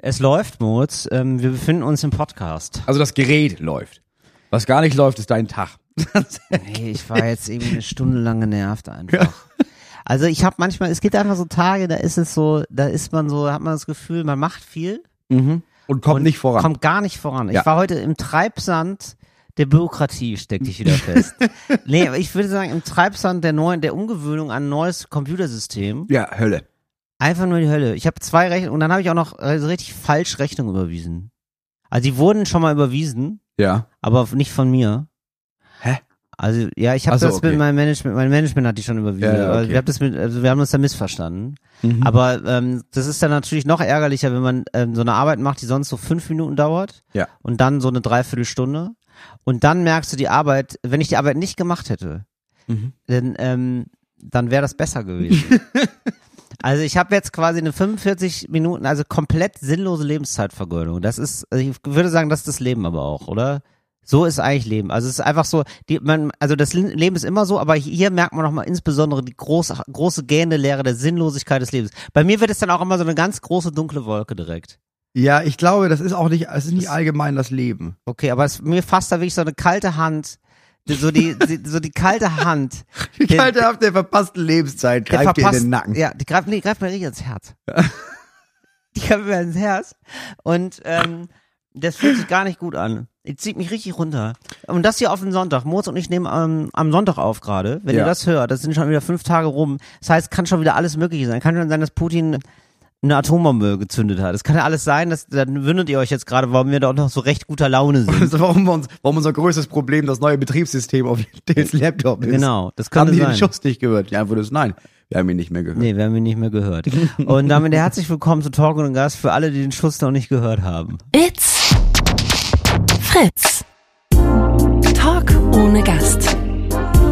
Es läuft, Moritz. Ähm, wir befinden uns im Podcast. Also das Gerät läuft. Was gar nicht läuft, ist dein Tag. Nee, ich war jetzt irgendwie eine Stunde lang genervt einfach. Also ich habe manchmal, es gibt einfach so Tage, da ist es so, da ist man so, hat man das Gefühl, man macht viel Und kommt und nicht voran. Kommt gar nicht voran. Ja. Ich war heute im Treibsand der Bürokratie, steckte ich wieder fest. nee, aber ich würde sagen, im Treibsand der neuen, der Umgewöhnung an ein neues Computersystem. ja, Hölle. Einfach nur die Hölle. Ich habe zwei Rechnungen und dann habe ich auch noch also richtig falsch Rechnungen überwiesen. Also die wurden schon mal überwiesen, Ja. aber nicht von mir. Hä? Also ja, ich habe so, das okay. mit meinem Management, mein Management hat die schon überwiesen. Ja, ja, aber okay. wir, haben das mit, also wir haben uns da missverstanden. Mhm. Aber ähm, das ist dann natürlich noch ärgerlicher, wenn man ähm, so eine Arbeit macht, die sonst so fünf Minuten dauert Ja. und dann so eine Dreiviertelstunde. Und dann merkst du die Arbeit, wenn ich die Arbeit nicht gemacht hätte, Mhm. dann, ähm, dann wäre das besser gewesen. also ich habe jetzt quasi eine 45 Minuten, also komplett sinnlose Lebenszeitvergeudung. Das ist, also ich würde sagen, das ist das Leben aber auch, oder? So ist eigentlich Leben. Also es ist einfach so, die, man, also das Leben ist immer so, aber hier merkt man nochmal insbesondere die große, große gähende Lehre der Sinnlosigkeit des Lebens. Bei mir wird es dann auch immer so eine ganz große dunkle Wolke direkt. Ja, ich glaube, das ist auch nicht, es ist nicht allgemein das Leben. Okay, aber es, mir fasst da wirklich so eine kalte Hand, so die, so die kalte Hand. Die kalte auf der verpassten Lebenszeit greift dir in verpasst- den Nacken. Ja, die greift, nee, greift mir richtig ins Herz. die greift mir ins Herz. Und ähm, das fühlt sich gar nicht gut an. Die zieht mich richtig runter. Und das hier auf den Sonntag. Moritz und ich nehmen ähm, am Sonntag auf gerade. Wenn Ja. ihr das hört, das sind schon wieder fünf Tage rum. Das heißt, kann schon wieder alles Mögliche sein. Kann schon sein, dass Putin eine Atombombe gezündet hat. Es kann ja alles sein, dass dann wundert ihr euch jetzt gerade, warum wir da auch noch so recht guter Laune sind. Also warum, wir uns, warum unser größtes Problem das neue Betriebssystem auf Dales Laptop ist. Genau, das Haben könnte die sein. den Schuss nicht gehört? Ja, wurde es nein. Wir haben ihn nicht mehr gehört. Nee, wir haben ihn nicht mehr gehört. Und damit herzlich willkommen zu Talk und Gast für alle, die den Schuss noch nicht gehört haben. It's Fritz. Talk ohne Gast.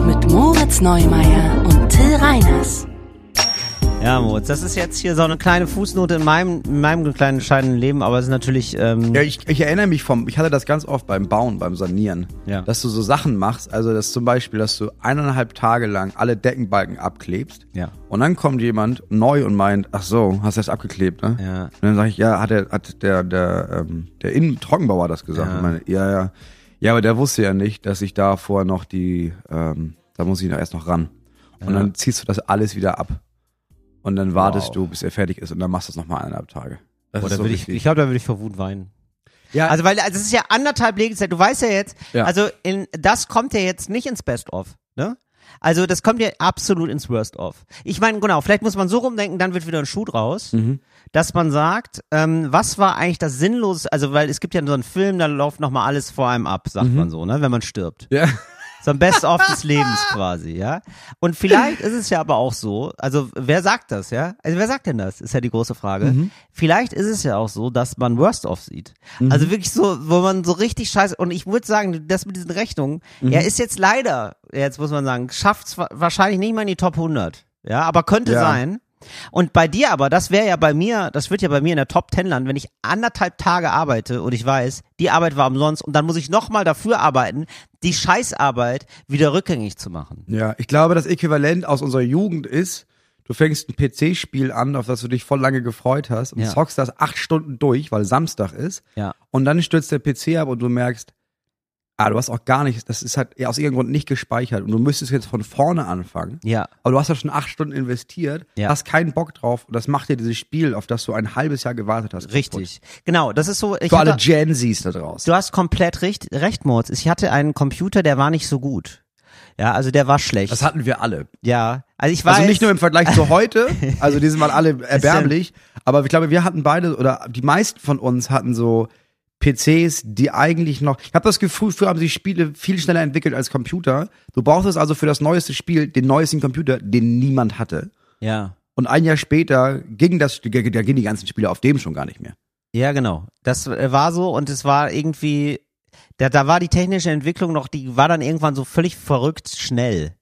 Mit Moritz Neumeier und Till Reiners. Ja, Moritz, das ist jetzt hier so eine kleine Fußnote in meinem, in meinem kleinen scheidenden Leben, aber es ist natürlich, ähm, Ja, ich, ich erinnere mich vom, ich hatte das ganz oft beim Bauen, beim Sanieren, Ja. dass du so Sachen machst, also dass zum Beispiel, dass du eineinhalb Tage lang alle Deckenbalken abklebst ja, und dann kommt jemand neu und meint, ach so, hast du das abgeklebt, ne? ja, Und dann sage ich, ja, hat der, hat der, der, ähm, der Innentrockenbauer das gesagt? Ja. Meine, ja, ja. Ja, aber der wusste ja nicht, dass ich da vorher noch die, ähm, da muss ich noch erst noch ran. Und Ja. dann ziehst du das alles wieder ab. Und dann wartest Wow. du, bis er fertig ist und dann machst du es nochmal eineinhalb Tage. Das ist so ich, ich glaube, da würde ich vor Wut weinen. ja, Also, weil, also, es ist ja anderthalb Lebenszeit. Du weißt ja jetzt, Ja. also, in, das kommt ja jetzt nicht ins Best-of, ne? Also, das kommt ja absolut ins Worst-of. Ich meine, genau, vielleicht muss man so rumdenken, dann wird wieder ein Schuh draus, Mhm. dass man sagt, ähm, was war eigentlich das Sinnlose, also, weil es gibt ja so einen Film, da läuft nochmal alles vor einem ab, sagt man so, ne, wenn man stirbt. ja. So ein Best-of des Lebens quasi, ja. Und vielleicht ist es ja aber auch so, also wer sagt das, ja? Also wer sagt denn das, ist ja die große Frage. Vielleicht ist es ja auch so, dass man Worst-of sieht. Also wirklich so, wo man so richtig scheiße, und ich würde sagen, das mit diesen Rechnungen, er ist jetzt leider, jetzt muss man sagen, schafft es wahrscheinlich nicht mal in die Top 100, ja, aber könnte Ja. sein. Und bei dir aber, das wäre ja bei mir, das wird ja bei mir in der Top 10 landen, wenn ich anderthalb Tage arbeite und ich weiß, die Arbeit war umsonst und dann muss ich nochmal dafür arbeiten, die Scheißarbeit wieder rückgängig zu machen. Ja, ich glaube, das Äquivalent aus unserer Jugend ist, du fängst ein PC-Spiel an, auf das du dich voll lange gefreut hast und Ja. zockst das acht Stunden durch, weil Samstag ist. Ja. Und dann stürzt der PC ab und du merkst, ah, du hast auch gar nicht, das ist halt ja, aus irgendeinem Grund nicht gespeichert und du müsstest jetzt von vorne anfangen. Ja. Aber du hast ja schon acht Stunden investiert, Ja. hast keinen Bock drauf und das macht dir dieses Spiel, auf das du ein halbes Jahr gewartet hast. Richtig. Genau, das ist so, ich Für alle Gen Zs da draußen. du hast komplett recht, recht, Moritz. Ich hatte einen Computer, der war nicht so gut. Ja, also der war schlecht. Das hatten wir alle. ja, also ich weiß. Also nicht nur im Vergleich zu heute, also die sind mal alle erbärmlich, aber ich glaube, wir hatten beide oder die meisten von uns hatten so PCs, die eigentlich noch. Ich habe das Gefühl, früher haben sich Spiele viel schneller entwickelt als Computer. Du brauchtest also für das neueste Spiel den neuesten Computer, den niemand hatte. Ja. Und ein Jahr später ging das, da gingen die ganzen Spiele auf dem schon gar nicht mehr. Ja, genau. Das äh, war so und es war irgendwie, da, da war die technische Entwicklung noch, die war dann irgendwann so völlig verrückt schnell.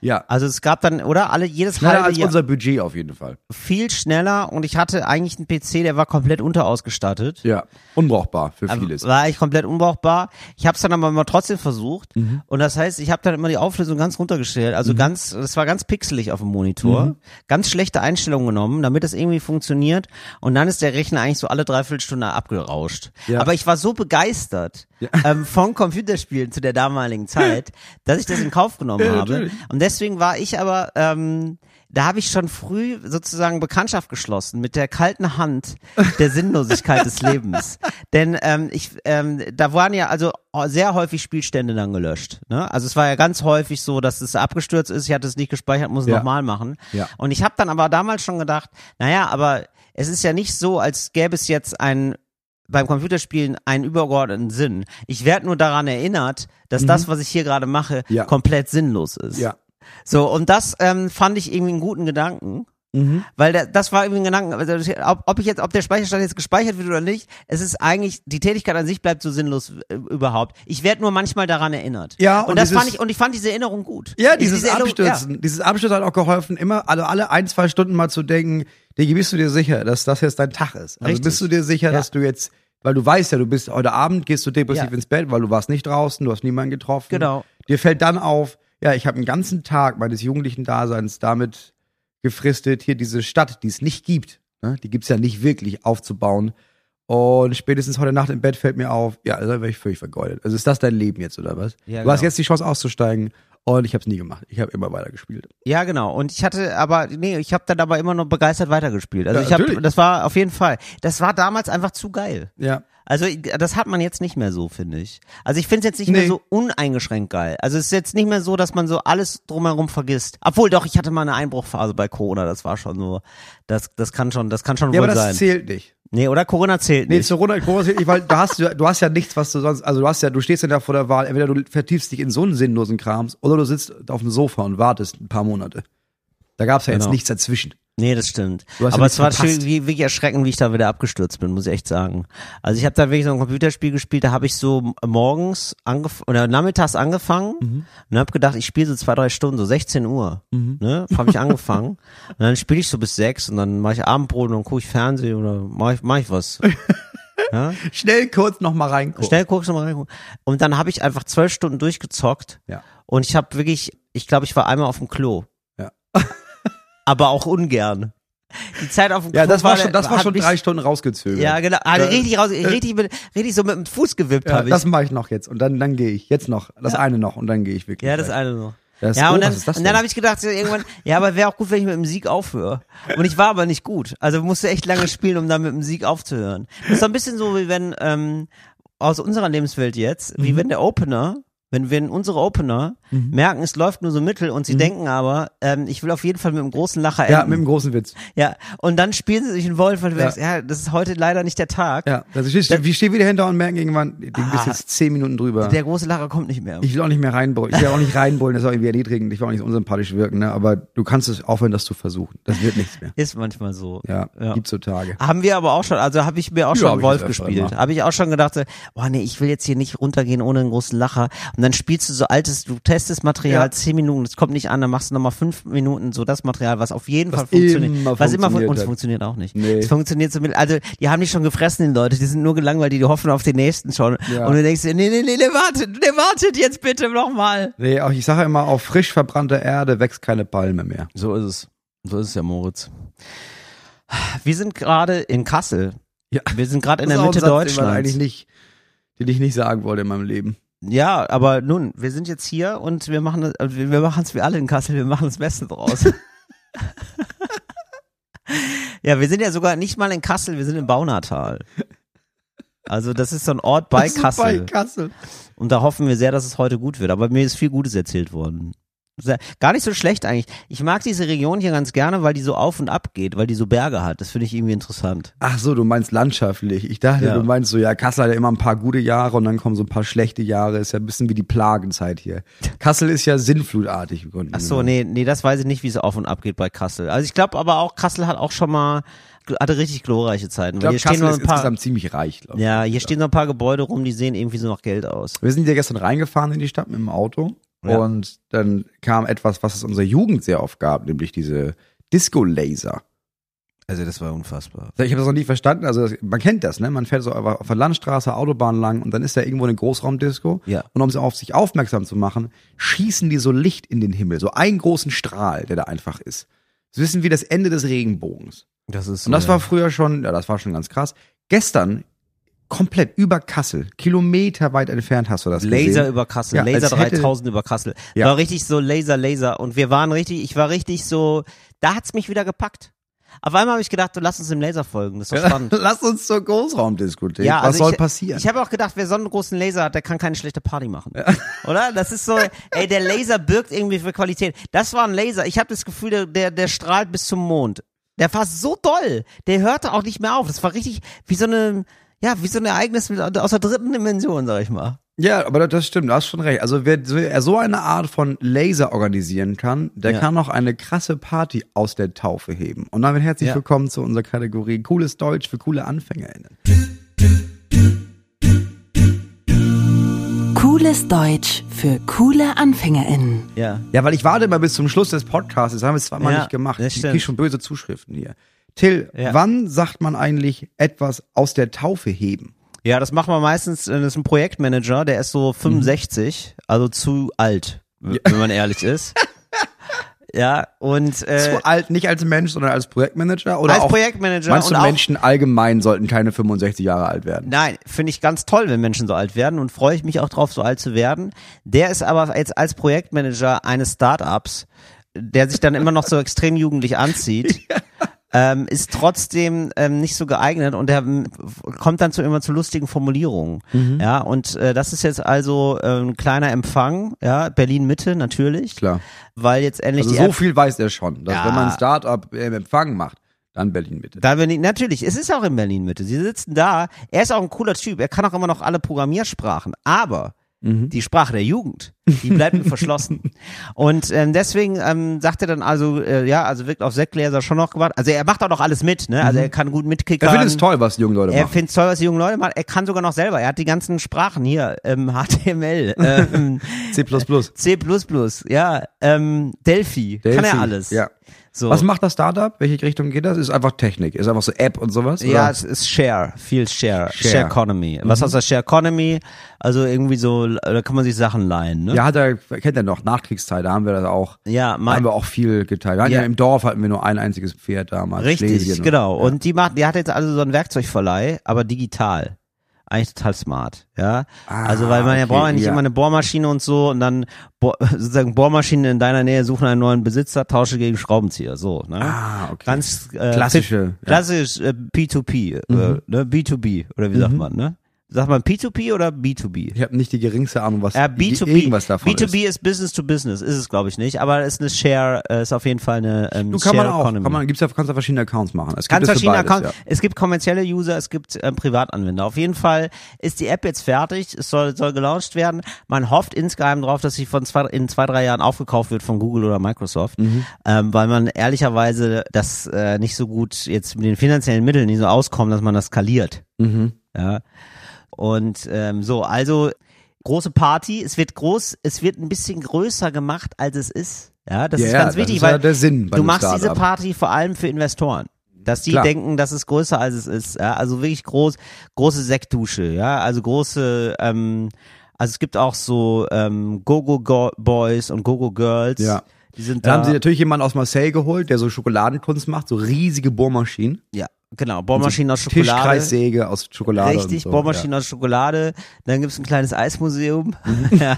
Ja. Also es gab dann, oder? Alle, jedes Schneller halbe als Jahr unser Budget auf jeden Fall. viel schneller und ich hatte eigentlich einen PC, der war komplett unterausgestattet. Ja. Unbrauchbar für Aber vieles. War eigentlich komplett unbrauchbar. Ich habe es dann aber mal trotzdem versucht. Mhm. Und das heißt, ich habe dann immer die Auflösung ganz runtergestellt. Also ganz, das war ganz pixelig auf dem Monitor. Mhm. Ganz schlechte Einstellungen genommen, damit es irgendwie funktioniert. Und dann ist der Rechner eigentlich so alle dreiviertel Stunde abgerauscht. Ja. Aber ich war so begeistert ähm, von Computerspielen zu der damaligen Zeit, dass ich das in Kauf genommen Ja, habe. Und deswegen war ich aber, ähm, da habe ich schon früh sozusagen Bekanntschaft geschlossen mit der kalten Hand der Sinnlosigkeit des Lebens. Denn ähm, ich, ähm, da waren ja also sehr häufig Spielstände dann gelöscht. Ne? Also es war ja ganz häufig so, dass es abgestürzt ist, ich hatte es nicht gespeichert, muss es Ja. nochmal machen. Ja. Und ich habe dann aber damals schon gedacht, naja, aber es ist ja nicht so, als gäbe es jetzt ein beim Computerspielen einen übergeordneten Sinn. Ich werde nur daran erinnert, dass das, was ich hier gerade mache, Mhm. Ja. komplett sinnlos ist. Ja. So, und das ähm, fand ich irgendwie einen guten Gedanken. Mhm. Weil der, das war irgendwie ein Gedanke, also, ob, ob ich jetzt, ob der Speicherstand jetzt gespeichert wird oder nicht, es ist eigentlich, die Tätigkeit an sich bleibt so sinnlos äh, überhaupt. Ich werde nur manchmal daran erinnert. Ja, und, und das dieses- fand ich, und ich fand diese Erinnerung gut. Ja, Ich- dieses diese Abstürzen. Dieses Abstürzen hat auch geholfen, immer, also alle ein, zwei Stunden mal zu denken, Digi, bist du dir sicher, dass das jetzt dein Tag ist? Also Richtig. bist du dir sicher, Ja. dass du jetzt, weil du weißt ja, du bist heute Abend, gehst du depressiv Ja. ins Bett, weil du warst nicht draußen, du hast niemanden getroffen. Genau. Dir fällt dann auf, ja, ich habe einen ganzen Tag meines jugendlichen Daseins damit gefristet, hier diese Stadt, die es nicht gibt, ne? die gibt's ja nicht wirklich aufzubauen. Und spätestens heute Nacht im Bett fällt mir auf, ja, also wäre ich völlig vergeudet. Also ist das dein Leben jetzt oder was? Ja, du hast genau. jetzt die Chance auszusteigen und ich habe es nie gemacht. Ich habe immer weiter gespielt. Ja, genau. Und ich hatte aber, nee, ich habe dann aber immer noch begeistert weitergespielt. Also Ja, ich habe, das war auf jeden Fall, das war damals einfach zu geil. Ja. Also das hat man jetzt nicht mehr so, finde ich. Also ich finde es jetzt nicht Nee. mehr so uneingeschränkt geil. Also es ist jetzt nicht mehr so, dass man so alles drumherum vergisst. Obwohl doch, ich hatte mal eine Einbruchphase bei Corona, das war schon so, das, das kann schon, das kann schon Ja, wohl aber das sein. zählt nicht. Nee, oder Corona zählt Nee, nicht. Corona, Corona zählt nicht, weil da hast du, du hast ja nichts, was du sonst, also du hast ja, du stehst ja da vor der Wahl, entweder du vertiefst dich in so einen sinnlosen Krams oder du sitzt auf dem Sofa und wartest ein paar Monate. Da gab's ja jetzt Genau. nichts dazwischen. Nee, das stimmt. Aber es war schön, wie, wirklich erschreckend, wie ich da wieder abgestürzt bin, muss ich echt sagen. Also ich habe da wirklich so ein Computerspiel gespielt, da habe ich so morgens angef oder nachmittags angefangen Mhm. und habe gedacht, ich spiele so zwei, drei Stunden, so 16 Uhr. Mhm. Ne, habe ich angefangen. und dann spiele ich so bis sechs und dann mache ich Abendbrot und dann gucke ich Fernsehen oder mache ich, mach ich was. ja? Schnell kurz noch mal reingucken. Schnell guck ich noch mal rein. Und dann habe ich einfach zwölf Stunden durchgezockt. Ja. Und ich habe wirklich, ich glaube, ich war einmal auf dem Klo. Ja. Aber auch ungern. Die Zeit auf dem Ja, Klo das war schon, das war schon drei Stunden rausgezögert. Ja, genau. Ja. richtig raus, richtig, mit, richtig so mit dem Fuß gewippt Ja, habe ich. das mache ich noch jetzt und dann, dann gehe ich. Jetzt noch. Das eine noch und dann gehe ich wirklich. ja, das eine noch. Das- ja, oh, und dann, ist das und dann habe ich gedacht, irgendwann, ja, aber wäre auch gut, wenn ich mit dem Sieg aufhöre. Und ich war aber nicht gut. Also musste echt lange spielen, um dann mit dem Sieg aufzuhören. Das ist so ein bisschen so, wie wenn, ähm, aus unserer Lebenswelt jetzt, Mhm. wie wenn der Opener, wenn, wenn unsere Opener Mhm. merken, es läuft nur so mittel und sie denken aber, ähm, ich will auf jeden Fall mit einem großen Lacher enden. Ja, mit dem großen Witz. ja, und dann spielen sie sich einen Wolf, weil du Ja. denkst, ja, das ist heute leider nicht der Tag. Ja, also ich, wir stehen wieder hinter und merken irgendwann, du bist Ah. jetzt zehn Minuten drüber. Der große Lacher kommt nicht mehr. Ich will auch nicht mehr reinbrüllen. Ich will auch nicht reinbrüllen, das ist auch irgendwie erniedrigend. Ich will auch nicht unsympathisch wirken, ne? Aber du kannst es aufhören, das zu versuchen. Das wird nichts mehr. Ist manchmal so. Ja, Ja. gibt's so Tage. Haben wir aber auch schon, also habe ich mir auch Ja, schon ich Wolf das gespielt. Habe ich auch schon gedacht, so, oh nee, ich will jetzt hier nicht runtergehen ohne einen großen Lacher. Und dann spielst du so altes, du testest Material Ja. zehn Minuten, das kommt nicht an, dann machst du nochmal fünf Minuten so das Material, was auf jeden Was Fall funktioniert. immer was immer fun- funktioniert und es funktioniert auch nicht. Nee. Es funktioniert so mit, also die haben dich schon gefressen, die Leute, die sind nur gelangweilt, die, die hoffen auf den nächsten schon. Ja. Und du denkst dir, nee, nee, nee, nee, wartet, nee, wartet jetzt bitte nochmal. Nee, auch ich sage immer, auf frisch verbrannter Erde wächst keine Palme mehr. So ist es. So ist es ja, Moritz. Wir sind gerade in Kassel. Ja. Wir sind gerade in der Mitte Satz, Den Deutschlands. eigentlich nicht, den ich nicht sagen wollte in meinem Leben. Ja, aber nun, wir sind jetzt hier und wir machen es, wir machen es wie alle in Kassel, wir machen das Beste draus. ja, wir sind ja sogar nicht mal in Kassel, wir sind in Baunatal. Also das ist so ein Ort bei Kassel. Bei Kassel. Und da hoffen wir sehr, dass es heute gut wird. Aber mir ist viel Gutes erzählt worden. Gar nicht so schlecht eigentlich. Ich mag diese Region hier ganz gerne, weil die so auf und ab geht, weil die so Berge hat. Das finde ich irgendwie interessant. Ach so, du meinst landschaftlich. Ich dachte, Ja. du meinst so, ja, Kassel hat ja immer ein paar gute Jahre und dann kommen so ein paar schlechte Jahre. Ist ja ein bisschen wie die Plagenzeit hier. Kassel ist ja sinnflutartig im Grunde. Ach so, nee, nee, das weiß ich nicht, wie es auf und ab geht bei Kassel. Also ich glaube aber auch, Kassel hat auch schon mal, hatte richtig glorreiche Zeiten. Ich Weil glaube, hier stehen Kassel noch ist ein paar, insgesamt ziemlich reich, glaube ich. ja, hier stehen noch ein paar Gebäude rum, die sehen irgendwie so nach Geld aus. Wir sind ja gestern reingefahren in die Stadt mit dem Auto Ja. Und dann kam etwas, was es unserer Jugend sehr oft gab, nämlich diese Disco-Laser. Also das war unfassbar. Ich habe das noch nie verstanden. Also das, man kennt das, ne? Man fährt so auf der Landstraße, Autobahn lang und dann ist da irgendwo eine Großraumdisco. Ja. Und um sie auf sich aufmerksam zu machen, schießen die so Licht in den Himmel, so einen großen Strahl, der da einfach ist. Das wissen wie das Ende des Regenbogens. Das ist Und das war früher schon, ja, das war schon ganz krass. Gestern komplett über Kassel, Kilometer weit entfernt hast du das Laser gesehen. über Kassel, Ja, Laser als hätte- 3000 über Kassel. Ja. War richtig so Laser, Laser. Und wir waren richtig, ich war richtig so, da hat's mich wieder gepackt. Auf einmal habe ich gedacht, du lass uns dem Laser folgen, das ist doch spannend. Lass uns zur Großraumdiskothek. Ja, Was also soll ich, passieren? Ich habe auch gedacht, wer so einen großen Laser hat, der kann keine schlechte Party machen. Oder? Das ist so, ey, der Laser birgt irgendwie für Qualität. Das war ein Laser. Ich habe das Gefühl, der, der, der strahlt bis zum Mond. Der war so doll. Der hörte auch nicht mehr auf. Das war richtig wie so eine, ja, wie so ein Ereignis aus der dritten Dimension, sag ich mal. Ja, aber das stimmt, du hast schon recht. Also wer, so eine Art von Laser organisieren kann, der Ja. kann auch eine krasse Party aus der Taufe heben. Und damit herzlich Ja. willkommen zu unserer Kategorie Cooles Deutsch für coole AnfängerInnen. Cooles Deutsch für coole AnfängerInnen. Ja. Ja, weil ich warte immer bis zum Schluss des Podcasts, das haben wir zweimal Ja, nicht gemacht. Ich kriege schon böse Zuschriften hier. Till, Ja. wann sagt man eigentlich etwas aus der Taufe heben? Ja, das machen wir meistens, äh, das ist ein Projektmanager, der ist so 65, also zu alt, w- wenn man ehrlich ist. Ja, und äh, Zu alt, nicht als Mensch, sondern als Projektmanager? Oder Als auch, Projektmanager Meinst du, und Menschen allgemein sollten keine 65 Jahre alt werden? Nein, finde ich ganz toll, wenn Menschen so alt werden und freue ich mich auch drauf, so alt zu werden. Der ist aber jetzt als Projektmanager eines Startups, der sich dann immer noch so extrem jugendlich anzieht. Ähm, ist trotzdem ähm, nicht so geeignet und er kommt dann zu immer zu lustigen Formulierungen. Mhm. Ja, und äh, das ist jetzt also äh, ein kleiner Empfang, ja, Berlin Mitte natürlich, Klar. weil jetzt endlich Also die so App viel weiß er schon, dass Ja. wenn man ein Startup im Empfang macht, dann Berlin bitte. Da bin ich, natürlich, es ist auch in Berlin Mitte. Sie sitzen da. Er ist auch ein cooler Typ. Er kann auch immer noch alle Programmiersprachen. Aber Mhm. die Sprache der Jugend, die bleibt ihm verschlossen. Und ähm, deswegen ähm, sagt er dann also, äh, ja, also wirkt auf Sektgläser schon noch gemacht. Also er macht auch noch alles mit, ne? Also er kann gut mitkickern. Mhm. Er findet es toll, was die jungen Leute Er machen. findet toll, was die jungen Leute machen. Er kann sogar noch selber. Er hat die ganzen Sprachen hier, ähm, HTML, ähm, C++. C++, ja, ähm, Delphi, kann Delphi, er alles. Ja. So. Was macht das Startup? Welche Richtung geht das? Ist einfach Technik. Ist einfach so App und sowas? Ja, oder? es ist Share, viel Share, Share, Share. Economy. Was heißt das Share Economy? Also irgendwie so, da kann man sich Sachen leihen, ne? ja, hat er, kennt er noch, Nachkriegszeit, da haben wir das auch, Ja, mein, haben wir auch viel geteilt. Ja. Ja. im Dorf hatten wir nur ein einziges Pferd damals. richtig, Schlesien. genau. Und die macht, die hat jetzt also so einen Werkzeugverleih, aber digital. Eigentlich total smart, ja. Ah, also weil man ja okay, braucht ja nicht ja. immer eine Bohrmaschine und so und dann Bohr, sozusagen Bohrmaschinen in deiner Nähe suchen einen neuen Besitzer, tausche gegen Schraubenzieher, so, ne? Ah, okay. Ganz äh, Klassische, ja. Mhm. klassisch äh, P2P, äh, ne? B2B oder wie sagt man, ne? Sagt man P2P oder B2B? Ich habe nicht die geringste Ahnung, was Ja, die- B2B. irgendwas davon B2B ist. ist. Business to Business, ist es glaube ich nicht, aber es ist eine Share, äh, ist auf jeden Fall eine ähm, Du kann Share man auch, Economy. kann man, gibt's ja, kannst ja verschiedene Accounts machen. Es gibt für verschiedene beides, Accounts. Es gibt kommerzielle User, es gibt äh, Privatanwender. Auf jeden Fall ist die App jetzt fertig. Es soll, soll gelauncht werden. Man hofft insgeheim drauf, dass sie von zwei, in zwei, drei Jahren aufgekauft wird von Google oder Microsoft, Mhm. ähm, weil man ehrlicherweise das äh, nicht so gut jetzt mit den finanziellen Mitteln nicht so auskommt, dass man das skaliert. Ja. Mhm. Ja. Und ähm, so, also große Party. Es wird groß, es wird ein bisschen größer gemacht, als es ist. Ja, das Ja, ist ganz wichtig, ist ja weil der Sinn du machst diese. Party vor allem für Investoren. Dass die Klar. denken, das ist größer als es ist. Ja? Also wirklich groß, große Sektdusche, ja, also große, ähm, also es gibt auch so ähm, Go-Go-Boys und Go-Go-Girls. Ja. Die sind Da da. haben sie natürlich jemanden aus Marseille geholt, der so Schokoladenkunst macht, so riesige Bohrmaschinen. ja, genau. Bohrmaschinen aus Schokolade. Tischkreissäge aus Schokolade. Richtig, so. Bohrmaschinen aus Schokolade. Dann gibt's ein kleines Eismuseum. Mhm. ja.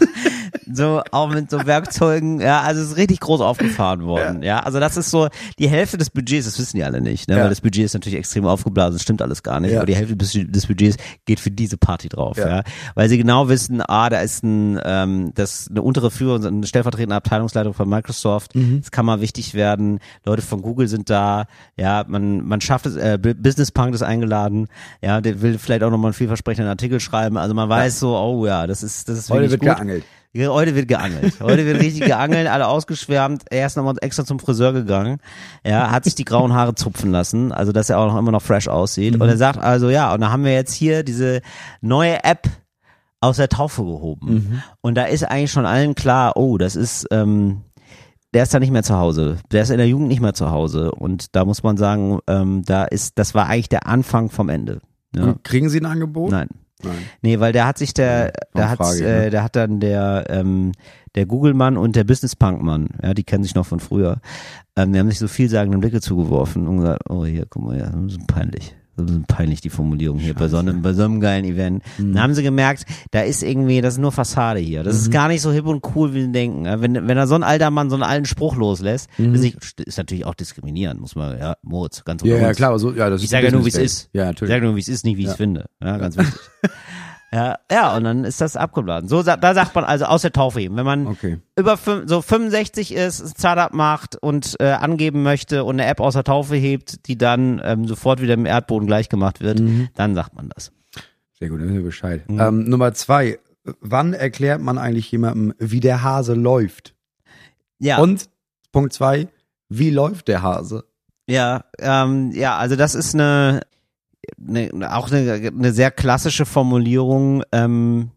So, auch mit so Werkzeugen. Ja, also es ist richtig groß aufgefahren worden. Ja. also das ist so die Hälfte des Budgets, das wissen die alle nicht, ne? Ja. weil das Budget ist natürlich extrem aufgeblasen, das stimmt alles gar nicht. Ja. Aber die Hälfte des des Budgets geht für diese Party drauf. Ja. Ja. Weil sie genau wissen, ah, da ist ein, ähm, das eine untere Führung, eine stellvertretende Abteilungsleitung von Microsoft. Mhm. Das kann mal wichtig werden. Leute von Google sind da. Ja, man, man schafft es, äh, Bu- Business Punk ist eingeladen. Ja, der will vielleicht auch nochmal einen vielversprechenden Artikel schreiben. Also man weiß so, oh ja, das ist, das ist Heute wirklich wird gut. geangelt. Heute wird geangelt. Heute wird richtig geangelt, alle ausgeschwärmt. Er ist nochmal extra zum Friseur gegangen. Ja, hat sich die grauen Haare zupfen lassen, also dass er auch noch immer noch fresh aussieht. Und er sagt also, ja, und da haben wir jetzt hier diese neue App aus der Taufe gehoben. Und da ist eigentlich schon allen klar, oh, das ist, ähm, der ist da nicht mehr zu Hause. Der ist in der Jugend nicht mehr zu Hause. Und da muss man sagen, ähm, da ist, das war eigentlich der Anfang vom Ende. Ja. Kriegen Sie ein Angebot? Nein. Nein. Nee, weil der hat sich der, Ja, der hat, Frage, äh, ne? der hat dann der, ähm, der Google-Mann und der Business-Punk-Mann, ja, die kennen sich noch von früher, ähm, die haben sich so vielsagende Blicke zugeworfen und gesagt, oh hier, guck mal, ja, das ist peinlich. Peinlich, die Formulierung hier bei so einem, bei so einem geilen Event. Mhm. Dann haben sie gemerkt, da ist irgendwie, das ist nur Fassade hier. Das ist gar nicht so hip und cool, wie sie denken. Ja, Wenn, wenn da so ein alter Mann so einen alten Spruch loslässt, das ist, ist natürlich auch diskriminierend, muss man, ja, Moritz, ganz Mhm. Ja, unter ja, uns. klar. So, ja, das Ich sage ja nur, wie es ist. Ja, Ich natürlich. sage nur, wie es ist, nicht wie ich es finde. Ja, ganz wichtig. ja, ja, und dann ist das abgeblasen. So, da sagt man also aus der Taufe heben. Wenn man Okay. über so 65 ist, Startup macht und äh, angeben möchte und eine App aus der Taufe hebt, die dann ähm, sofort wieder im Erdboden gleich gemacht wird, dann sagt man das. Sehr gut, dann wissen wir Bescheid. Mhm. Ähm, Nummer zwei. Wann erklärt man eigentlich jemandem, wie der Hase läuft? Ja, Und Punkt zwei, wie läuft der Hase? ja, ähm, ja, also das ist eine, eine auch eine, eine sehr klassische Formulierung. Ähm,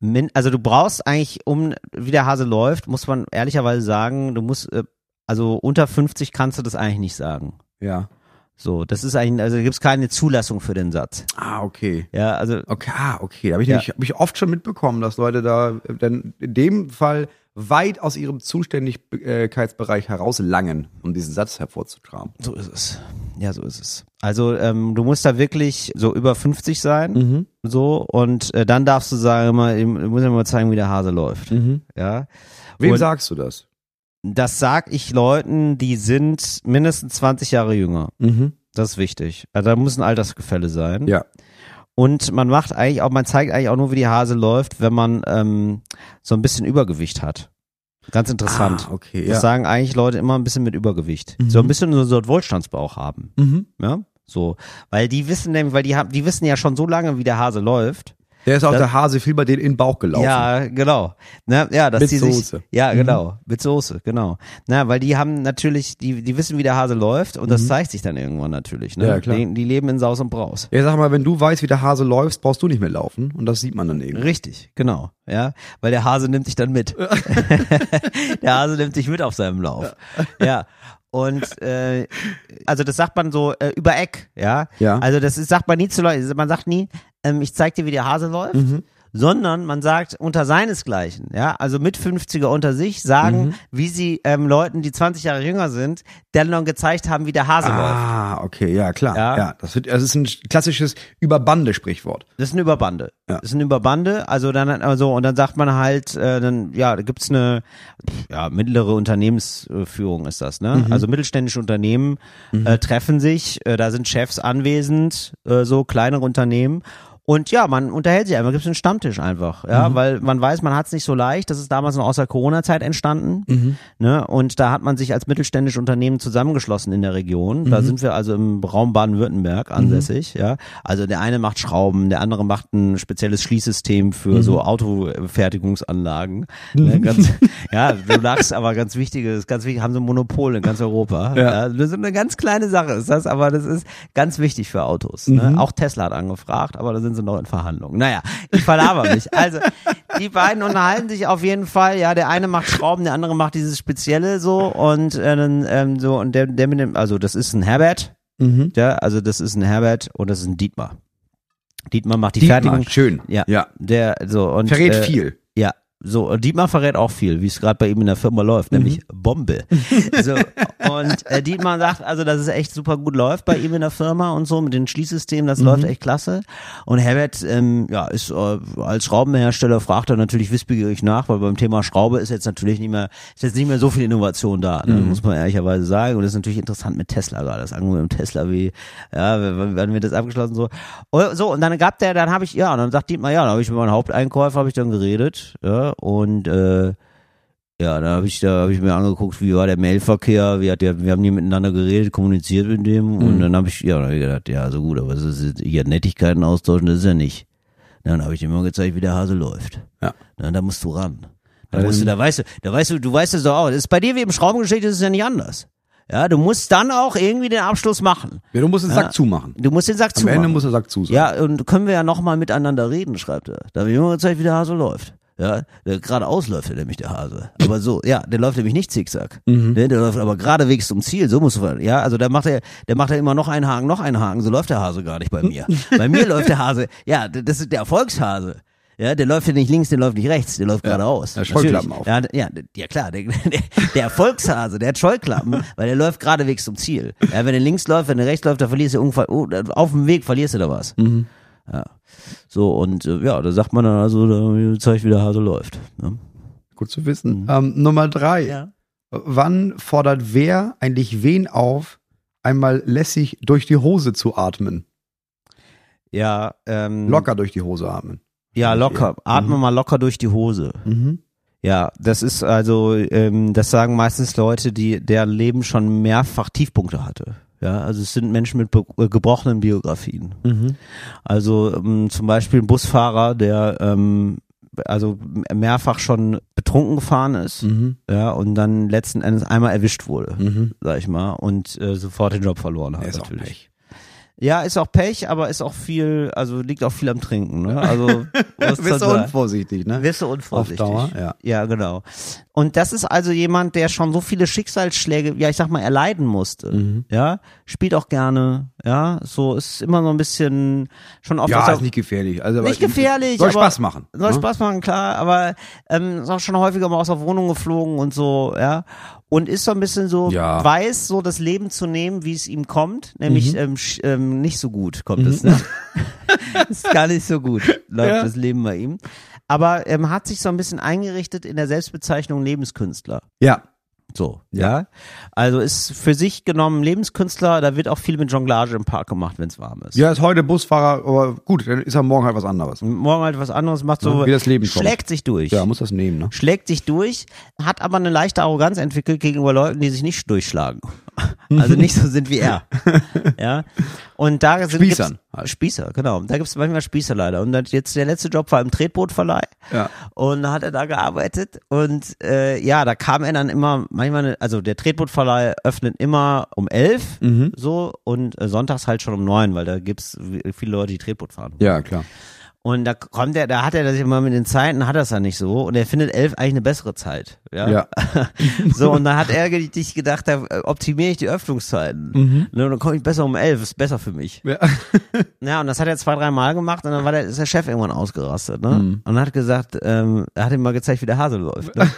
min, also du brauchst eigentlich, um wie der Hase läuft, muss man ehrlicherweise sagen, du musst, äh, also unter 50 kannst du das eigentlich nicht sagen. Ja. So, das ist eigentlich, also gibt es keine Zulassung für den Satz. Ah, okay. Ja, also Okay, ah, okay. Da habe ich, Ja. hab ich oft schon mitbekommen, dass Leute da äh, dann in dem Fall weit aus ihrem Zuständigkeitsbereich herauslangen, um diesen Satz hervorzutragen. so ist es. Ja, so ist es. Also ähm, du musst da wirklich so über 50 sein, Mhm. so und äh, dann darfst du sagen, immer, du musst ja mal zeigen, wie der Hase läuft. Ja. Wem Und- sagst du das? Das sag ich Leuten, die sind mindestens 20 Jahre jünger. Mhm. Das ist wichtig. Also da muss ein Altersgefälle sein. Ja. Und man macht eigentlich auch, man zeigt eigentlich auch nur, wie die Hase läuft, wenn man ähm, so ein bisschen Übergewicht hat. Ganz interessant. Ah, okay, Das ja. sagen eigentlich Leute immer ein bisschen mit Übergewicht. So ein bisschen so, so einen Wohlstandsbauch haben. Mhm. Ja, so. Weil die wissen nämlich, weil die haben, die wissen ja schon so lange, wie der Hase läuft. Der ist auch Das- der Hase viel bei denen in den Bauch gelaufen. Ja, genau. Ne, ja, dass Mit die sich, Soße. Mhm. Ja, genau. Mit Soße, genau. Na, weil die haben natürlich, die, die wissen, wie der Hase läuft und das zeigt sich dann irgendwann natürlich. Ne? Mhm. Ja, klar. Die, die leben in Saus und Braus. Ja, sag mal, wenn du weißt, wie der Hase läuft, brauchst du nicht mehr laufen. Und das sieht man dann irgendwie. Richtig, genau. Ja, weil der Hase nimmt dich dann mit. der Hase nimmt dich mit auf seinem Lauf. Ja. Und äh, also das sagt man so äh, über Eck, ja. Ja. Also das ist, sagt man nie zu Leuten. Man sagt nie, ähm, ich zeig dir, wie der Hase läuft, Mhm. Sondern man sagt unter seinesgleichen, ja. Also mit 50er unter sich sagen, Mhm. wie sie ähm, Leuten, die 20 Jahre jünger sind, dann noch gezeigt haben, wie der Hase läuft. Ah, okay, ja, klar. Ja. Ja, das, wird, das ist ein klassisches Überbande-Sprichwort. Das ist eine Überbande. Ja. Das ist eine Überbande. Also dann also und dann sagt man halt, äh, dann ja, da gibt's eine ja mittlere Unternehmensführung ist das, ne? Mhm. Also mittelständische Unternehmen äh, treffen sich, äh, da sind Chefs anwesend, äh, so kleinere Unternehmen. Und ja, man unterhält sich einfach, gibt es einen Stammtisch einfach, ja, Mhm. weil man weiß, man hat es nicht so leicht. Das ist damals noch aus der Corona-Zeit entstanden, Mhm. ne? Und da hat man sich als mittelständisches Unternehmen zusammengeschlossen in der Region. Mhm. Da sind wir also im Raum Baden-Württemberg ansässig, ja. Also der eine macht Schrauben, der andere macht ein spezielles Schließsystem für Mhm. so Autofertigungsanlagen. Ne? Ganz, ja, du lachst, aber ganz wichtige, ist ganz wichtig, haben sie ein Monopol in ganz Europa. Ja. Das ist eine ganz kleine Sache, ist das, aber das ist ganz wichtig für Autos. Ne? Auch Tesla hat angefragt, aber da sind sie noch in Verhandlungen. Naja, ich verlaber mich. Also, die beiden unterhalten sich auf jeden Fall. Ja, der eine macht Schrauben, der andere macht dieses Spezielle so und äh, dann ähm, so und der, der mit dem, also das ist ein Herbert, Mhm. ja, also das ist ein Herbert und das ist ein Dietmar. Dietmar macht die Dietmar, Fertigung. schön. Ja, Ja. der so und Verrät äh, viel. Ja, so Dietmar verrät auch viel, wie es gerade bei ihm in der Firma läuft, nämlich Bombe. so und äh, Dietmar sagt also, dass es echt super gut läuft bei ihm in der Firma und so mit den Schließsystemen, das läuft echt klasse. Und Herbert, ähm, ja, ist äh, als Schraubenhersteller fragt er natürlich wissbegierig nach, weil beim Thema Schraube ist jetzt natürlich nicht mehr, ist jetzt nicht mehr so viel Innovation da, ne, muss man ehrlicherweise sagen. Und das ist natürlich interessant mit Tesla gerade, das Angebot mit Tesla, wie, ja, wann wird das abgeschlossen so. Und, so und dann gab der, dann habe ich, ja, und dann sagt Dietmar, ja, dann habe ich mit meinem Haupteinkäufer habe ich dann geredet, ja, und äh, ja, da habe ich, da habe ich mir angeguckt, wie war der Mailverkehr, wie hat der, wir haben nie miteinander geredet, kommuniziert mit dem und dann habe ich, ja, dann hab ich gedacht, ja, so gut, aber das ist hier Nettigkeiten austauschen, das ist ja nicht. Dann habe ich ihm mal gezeigt, wie der Hase läuft. Ja. Na, da musst du ran. Da musst du, da weißt du, da weißt du, du weißt es doch auch. Das ist bei dir wie im Schraubengeschichte, ist es ja nicht anders. Ja, du musst dann auch irgendwie den Abschluss machen. Ja, du musst den Sack zumachen. Du musst den Sack Am zumachen. Ende muss der Sack zu sein. Ja, und können wir ja nochmal miteinander reden, schreibt er. Da habe ich immer gezeigt, wie der Hase läuft. Ja, der geradeaus läuft er nämlich, der Hase. Aber so, ja, der läuft nämlich nicht zickzack. Mhm. Der, der läuft aber geradewegs zum Ziel, so musst du, ja, also da macht er, der macht ja immer noch einen Haken, noch einen Haken, so läuft der Hase gar nicht bei mir. bei mir läuft der Hase, ja, das ist der Erfolgshase. Ja, der läuft ja nicht links, der läuft nicht rechts, der läuft geradeaus. der Scheuklappen auf. Ja, ja, ja klar, der, der, der Erfolgshase, der hat Scheuklappen, weil der läuft geradewegs zum Ziel. Ja, wenn er links läuft, wenn er rechts läuft, da verlierst du irgendwann, oh, auf dem Weg verlierst du da was. Mhm. Ja. So, und äh, ja, da sagt man dann also, da zeigt, wie der Hase läuft. Ne? Gut zu wissen. Ähm, Nummer drei. Wann fordert wer eigentlich wen auf, einmal lässig durch die Hose zu atmen? Ja, ähm, Locker durch die Hose atmen. Ja, locker. Atme mal locker durch die Hose. Mhm. Ja, das ist also, ähm, das sagen meistens Leute, die deren Leben schon mehrfach Tiefpunkte hatte. Ja, also es sind Menschen mit be- äh, gebrochenen Biografien. Mhm. Also ähm, zum Beispiel ein Busfahrer, der ähm, also mehrfach schon betrunken gefahren ist, Mhm. ja, und dann letzten Endes einmal erwischt wurde, Mhm. sag ich mal, und äh, sofort den Job verloren hat Ja, ist natürlich. Ja, ist auch Pech, aber ist auch viel, also liegt auch viel am Trinken. Ne? Also Bist du unvorsichtig, ne? Wirst du unvorsichtig. Auf Dauer, ja. Ja, genau. Und das ist also jemand, der schon so viele Schicksalsschläge, ja, ich sag mal, erleiden musste. Mhm. Ja, spielt auch gerne. Ja, so ist immer so ein bisschen schon oft. Ja, ist ist auch- nicht gefährlich. Also, Nicht aber- gefährlich, Soll aber- Spaß machen. soll ne? Spaß machen, klar, aber ähm, ist auch schon häufiger mal aus der Wohnung geflogen und so, ja. Und ist so ein bisschen so, Ja. weiß so das Leben zu nehmen, wie es ihm kommt, Mhm. nämlich ähm, sch- ähm, nicht so gut kommt es, ne? ist gar nicht so gut, läuft Ja. das Leben bei ihm. Aber ähm, hat sich so ein bisschen eingerichtet in der Selbstbezeichnung Lebenskünstler. Ja. So, ja. Also ist für sich genommen Lebenskünstler, da wird auch viel mit Jonglage im Park gemacht, wenn es warm ist. Ja, ist heute Busfahrer, aber gut, dann ist er morgen halt was anderes. Morgen halt was anderes, macht so, Ja, wie das Leben kommt. schlägt sich durch. Ja, muss das nehmen, ne? schlägt sich durch, hat aber eine leichte Arroganz entwickelt gegenüber Leuten, die sich nicht durchschlagen. Also nicht so sind wie er. Ja. Und da sind Spießern halt. Spießer, genau. Da gibt's manchmal Spießer leider. Und jetzt der letzte Job war im Tretbootverleih. Ja. Und da hat er da gearbeitet und äh, ja, da kam er dann immer, manchmal, also der Tretbootverleih öffnet immer um elf Mhm. so und äh, sonntags halt schon um neun, weil da gibt's viele Leute, die Tretboot fahren. Ja, klar. Und da kommt er, da hat er das immer mit den Zeiten, hat er es ja nicht so. Und er findet elf eigentlich eine bessere Zeit. Ja. Ja. so, und dann hat er sich gedacht, da äh, optimiere ich die Öffnungszeiten. Ne, und dann komme ich besser um elf, ist besser für mich. Ja. Ja, und das hat er zwei, drei Mal gemacht und dann war der, ist der Chef irgendwann ausgerastet, ne? Und hat gesagt, ähm, er hat ihm mal gezeigt, wie der Hase läuft. Ne?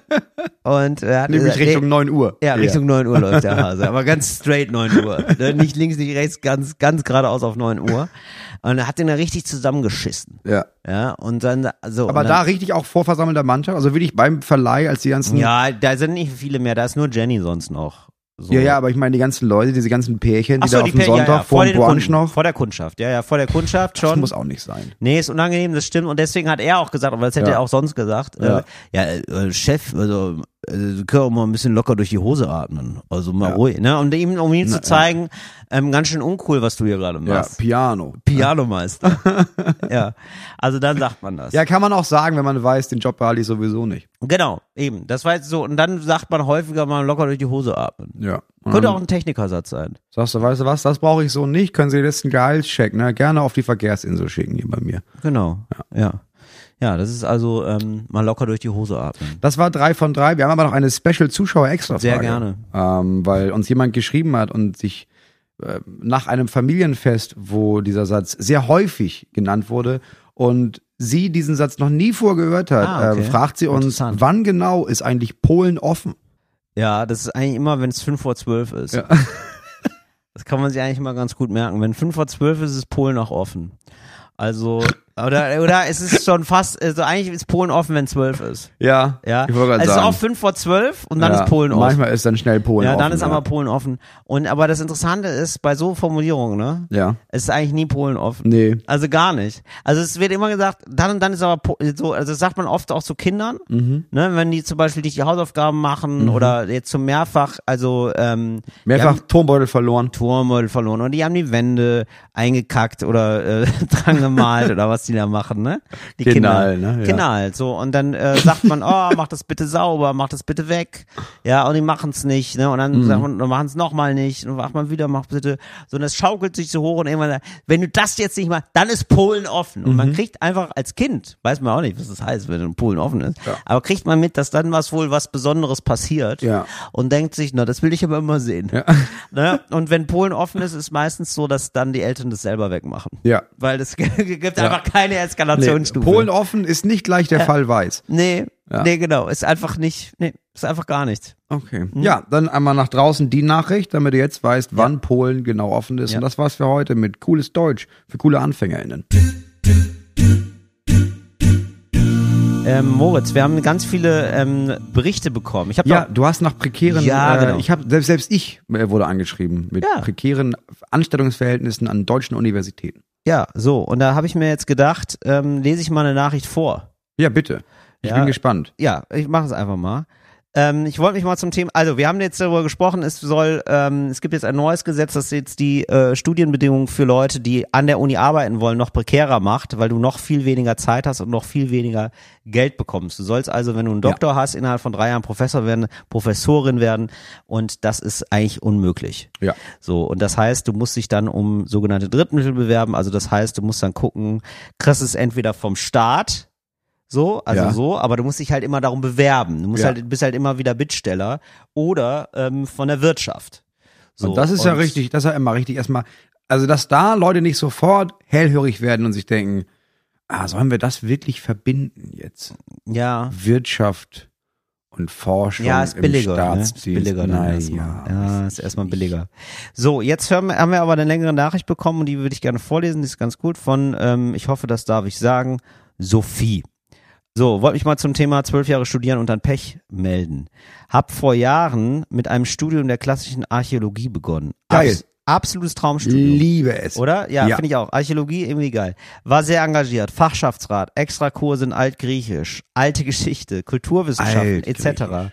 und er hat Nämlich gesagt, Richtung nee, 9 Uhr. ja, Richtung 9 Uhr läuft der Hase, aber ganz straight 9 Uhr. Ne? Nicht links, nicht rechts, ganz, ganz geradeaus auf 9 Uhr. Und er hat den da richtig zusammengeschissen. Ja. Ja, und dann, so. Aber und da dann, richtig auch vor versammelter Mannschaft, also wirklich beim Verleih, als die ganzen. Ja, da sind nicht viele mehr, da ist nur Jenny sonst noch. So. ja, ja, aber ich meine, die ganzen Leute, diese ganzen Pärchen, die so, da auf dem Sonntag ja, ja, vor dem den Brunch noch. Vor der Kundschaft, ja, ja, vor der Kundschaft Das schon. muss auch nicht sein. Nee, ist unangenehm, das stimmt. Und deswegen hat er auch gesagt, aber das hätte Ja. er auch sonst gesagt. Ja. Äh, ja, äh, Chef, also, Sie können auch mal ein bisschen locker durch die Hose atmen. Also mal Ja. ruhig, ne? Und ihm, um ihm Na, zu zeigen, ähm, ganz schön uncool, was du hier gerade Ja, machst. Piano. Pianomeister. ja. Also dann sagt man das. Ja, kann man auch sagen, wenn man weiß, den Job behalte ich sowieso nicht. Genau, eben. Das war jetzt so. Und dann sagt man häufiger mal locker durch die Hose atmen. Ja. Könnte auch ein Technikersatz sein. Sagst du, weißt du was, das brauche ich so nicht, können Sie den letzten Gehaltscheck, ne, gerne auf die Verkehrsinsel schicken hier bei mir. Genau. Ja. Ja, das ist also ähm, mal locker durch die Hose atmen. Das war drei von drei. Wir haben aber noch eine Special Zuschauer extra Sehr gerne. Ähm, weil uns jemand geschrieben hat und sich äh, nach einem Familienfest, wo dieser Satz sehr häufig genannt wurde und sie diesen Satz noch nie vorgehört hat, Ah, okay. äh, fragt sie uns, wann genau ist eigentlich Polen offen? Ja, das ist eigentlich immer, wenn es fünf vor zwölf ist. Ja. Das kann man sich eigentlich mal ganz gut merken. Wenn fünf vor zwölf ist, ist Polen auch offen. Also, oder, oder es ist schon fast, also eigentlich ist Polen offen, wenn zwölf ist. Ja, Ja. ich wollte also es ist sagen. auch fünf vor zwölf und dann Ja, ist Polen offen. Manchmal ist dann schnell Polen ja, offen. dann ist ja. aber Polen offen. Und aber das Interessante ist, bei so Formulierungen, ne, Ja, ist eigentlich nie Polen offen. nee. Also gar nicht. Also es wird immer gesagt, dann und dann ist aber so, also das sagt man oft auch zu Kindern, Mhm. ne, wenn die zum Beispiel nicht die Hausaufgaben machen oder jetzt zum mehrfach, also ähm, Mehrfach Turmbeutel verloren. Turmbeutel verloren und die haben die Wände eingekackt oder äh, dran gemalt oder was die da machen, ne? Die Kinal, Kinder. ne? Ja. Kinal, so. Und dann äh, sagt man, oh, mach das bitte sauber, mach das bitte weg. Ja, und die machen es nicht, ne? Und dann, sagt man, machen es nochmal nicht. Und macht man wieder, mach bitte. So, und das schaukelt sich so hoch und irgendwann wenn du das jetzt nicht machst, dann ist Polen offen. Und man kriegt einfach als Kind, weiß man auch nicht, was das heißt, wenn Polen offen ist, aber kriegt man mit, dass dann was wohl was Besonderes passiert Ja. und denkt sich, na, das will ich aber immer sehen. Ne? Und wenn Polen offen ist, ist meistens so, dass dann die Eltern das selber wegmachen. Ja. Weil es gibt einfach keine Nee, Eskalationsstufe. Polen offen ist nicht gleich der Fall weiß. Nee, Ja. nee, genau. Ist einfach nicht, nee, ist einfach gar nichts. Okay. Ja, dann einmal nach draußen die Nachricht, damit du jetzt weißt, wann Polen genau offen ist. Ja. Und das war's für heute mit cooles Deutsch für coole AnfängerInnen. Ähm, Moritz, wir haben ganz viele ähm, Berichte bekommen. Ich Ja, du hast nach prekären, Ja, äh, genau. ich habe selbst, selbst ich äh, wurde angeschrieben mit Ja. prekären Anstellungsverhältnissen an deutschen Universitäten. Ja so und da habe ich mir jetzt gedacht, ähm, lese ich mal eine Nachricht vor. Ja, bitte. Ich Ja. bin gespannt. Ja, ich mache es einfach mal. Ähm, ich wollte mich mal zum Thema, also wir haben jetzt darüber gesprochen, es soll, ähm, es gibt jetzt ein neues Gesetz, das jetzt die äh, Studienbedingungen für Leute, die an der Uni arbeiten wollen, noch prekärer macht, weil du noch viel weniger Zeit hast und noch viel weniger Geld bekommst. Du sollst also, wenn du einen Doktor hast, innerhalb von drei Jahren Professor werden, Professorin werden und das ist eigentlich unmöglich. Ja. So, und das heißt, du musst dich dann um sogenannte Drittmittel bewerben. Also das heißt, du musst dann gucken, kriegst es entweder vom Staat, so, also Ja. so, aber du musst dich halt immer darum bewerben. Du musst Ja. halt, bist halt immer wieder Bittsteller oder ähm, von der Wirtschaft. So, und das ist ja richtig, das ist ja immer richtig erstmal, also dass da Leute nicht sofort hellhörig werden und sich denken, ah, sollen wir das wirklich verbinden jetzt? Ja, Wirtschaft und Forschung ja, ist im billiger. Ne? Staatsdienst. Ist billiger dann Nein, erstmal. ja. Ist erstmal billiger. So, jetzt hören, wir- haben wir aber eine längere Nachricht bekommen und die würde ich gerne vorlesen. Die ist ganz gut von, ähm, ich hoffe, das darf ich sagen, Sophie. So, wollte mich mal zum Thema zwölf Jahre studieren und dann Pech melden. Hab vor Jahren mit einem Studium der klassischen Archäologie begonnen. Geil. absolutes Traumstudium. Liebe es. Oder? Ja, Ja. finde ich auch. Archäologie irgendwie geil. War sehr engagiert. Fachschaftsrat, Extrakurse in Altgriechisch, alte Geschichte, Kulturwissenschaften etc.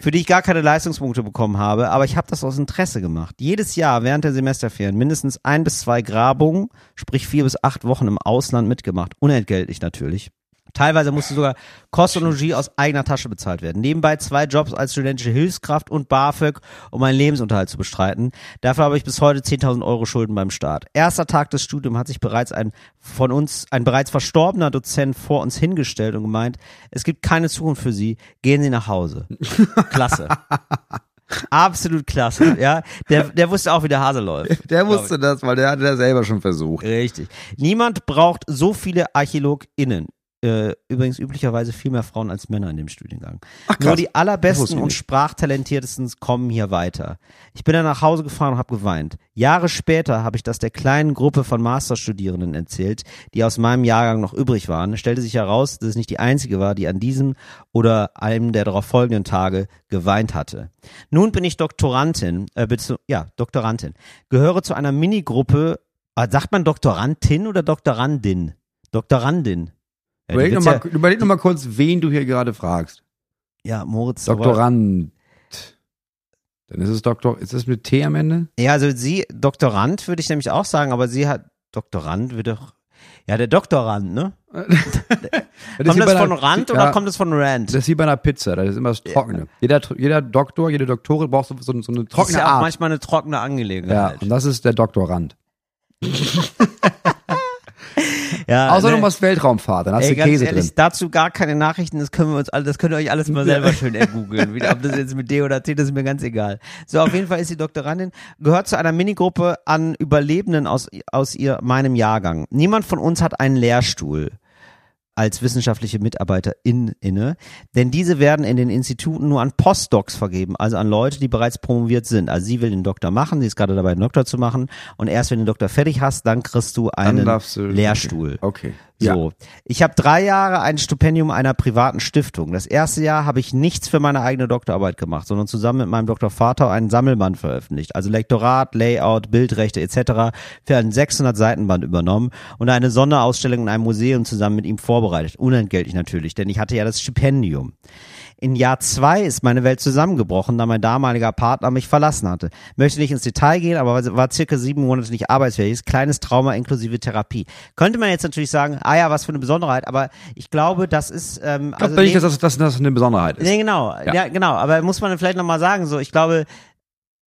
Für die ich gar keine Leistungspunkte bekommen habe, aber ich habe das aus Interesse gemacht. Jedes Jahr während der Semesterferien mindestens ein bis zwei Grabungen, sprich vier bis acht Wochen im Ausland mitgemacht. Unentgeltlich natürlich. Teilweise musste sogar Kost und Logis aus eigener Tasche bezahlt werden. Nebenbei zwei Jobs als studentische Hilfskraft und BAföG, um meinen Lebensunterhalt zu bestreiten. Dafür habe ich bis heute 10.000 Euro Schulden beim Staat. Erster Tag des Studiums hat sich bereits ein von uns, ein bereits verstorbener Dozent vor uns hingestellt und gemeint, es gibt keine Zukunft für Sie, gehen Sie nach Hause. Klasse. Absolut klasse, ja. Der, der wusste auch, wie der Hase läuft. Der wusste das, weil der hatte das selber schon versucht. Richtig. Niemand braucht so viele ArchäologInnen. Äh, übrigens üblicherweise viel mehr Frauen als Männer in dem Studiengang. Ach. Nur die allerbesten und sprachtalentiertesten kommen hier weiter. Ich bin dann nach Hause gefahren und habe geweint. Jahre später habe ich das der kleinen Gruppe von Masterstudierenden erzählt, die aus meinem Jahrgang noch übrig waren. Es stellte sich heraus, dass es nicht die einzige war, die an diesem oder einem der darauf folgenden Tage geweint hatte. Nun bin ich Doktorandin, äh, ja, Doktorandin, gehöre zu einer Minigruppe, ah, sagt man Doktorandin oder Doktorandin? Doktorandin. Ja, Überleg nochmal überleg noch mal kurz, wen du hier gerade fragst. ja, ja, Moritz. Doktorand. Dann ist es Doktor, ist es mit T am Ende? Ja, also sie, Doktorand würde ich nämlich auch sagen, aber sie hat, Doktorand wird doch, ja, der Doktorand, ne? Das kommt das von einer- Rand ja, oder kommt das von Rand? Das ist wie bei einer Pizza, das ist immer das Trockene. Jeder, jeder Doktor, jede Doktorin braucht so, so, so eine das ist trockene ja auch Art. manchmal eine trockene Ja, Angelegenheit. und das ist der Doktorand. Ja, Außer ne? du machst Weltraumfahrt, dann hast Ey, du Käse ehrlich, drin. dazu gar keine Nachrichten, das können wir uns alle, das könnt ihr euch alles mal selber schön ergoogeln. Ob das jetzt mit D oder T, das ist mir ganz egal. So, auf jeden Fall ist die Doktorandin, gehört zu einer Minigruppe an Überlebenden aus, aus ihr, meinem Jahrgang. Niemand von uns hat einen Lehrstuhl als wissenschaftliche MitarbeiterInnen inne, denn diese werden in den Instituten nur an Postdocs vergeben, also an Leute, die bereits promoviert sind. Also sie will den Doktor machen, sie ist gerade dabei, den Doktor zu machen und erst wenn du den Doktor fertig hast, dann kriegst du einen Lehrstuhl. Okay. Ja. So. Ich habe drei Jahre ein Stipendium einer privaten Stiftung. Das erste Jahr habe ich nichts für meine eigene Doktorarbeit gemacht, sondern zusammen mit meinem Doktorvater einen Sammelband veröffentlicht. Also Lektorat, Layout, Bildrechte etc. für ein 600 Seitenband übernommen und eine Sonderausstellung in einem Museum zusammen mit ihm vorbereitet. Unentgeltlich natürlich, denn ich hatte ja das Stipendium. In Jahr zwei ist meine Welt zusammengebrochen, da mein damaliger Partner mich verlassen hatte. Möchte nicht ins Detail gehen, aber war circa sieben Monate nicht arbeitsfähig. Kleines Trauma inklusive Therapie. Könnte man jetzt natürlich sagen, ah ja, was für eine Besonderheit, aber ich glaube, das ist ähm, Ich glaube nicht, dass das, dass das eine Besonderheit ist. Nee, genau. Ja. Ja. genau. Aber muss man vielleicht nochmal sagen, so, ich glaube,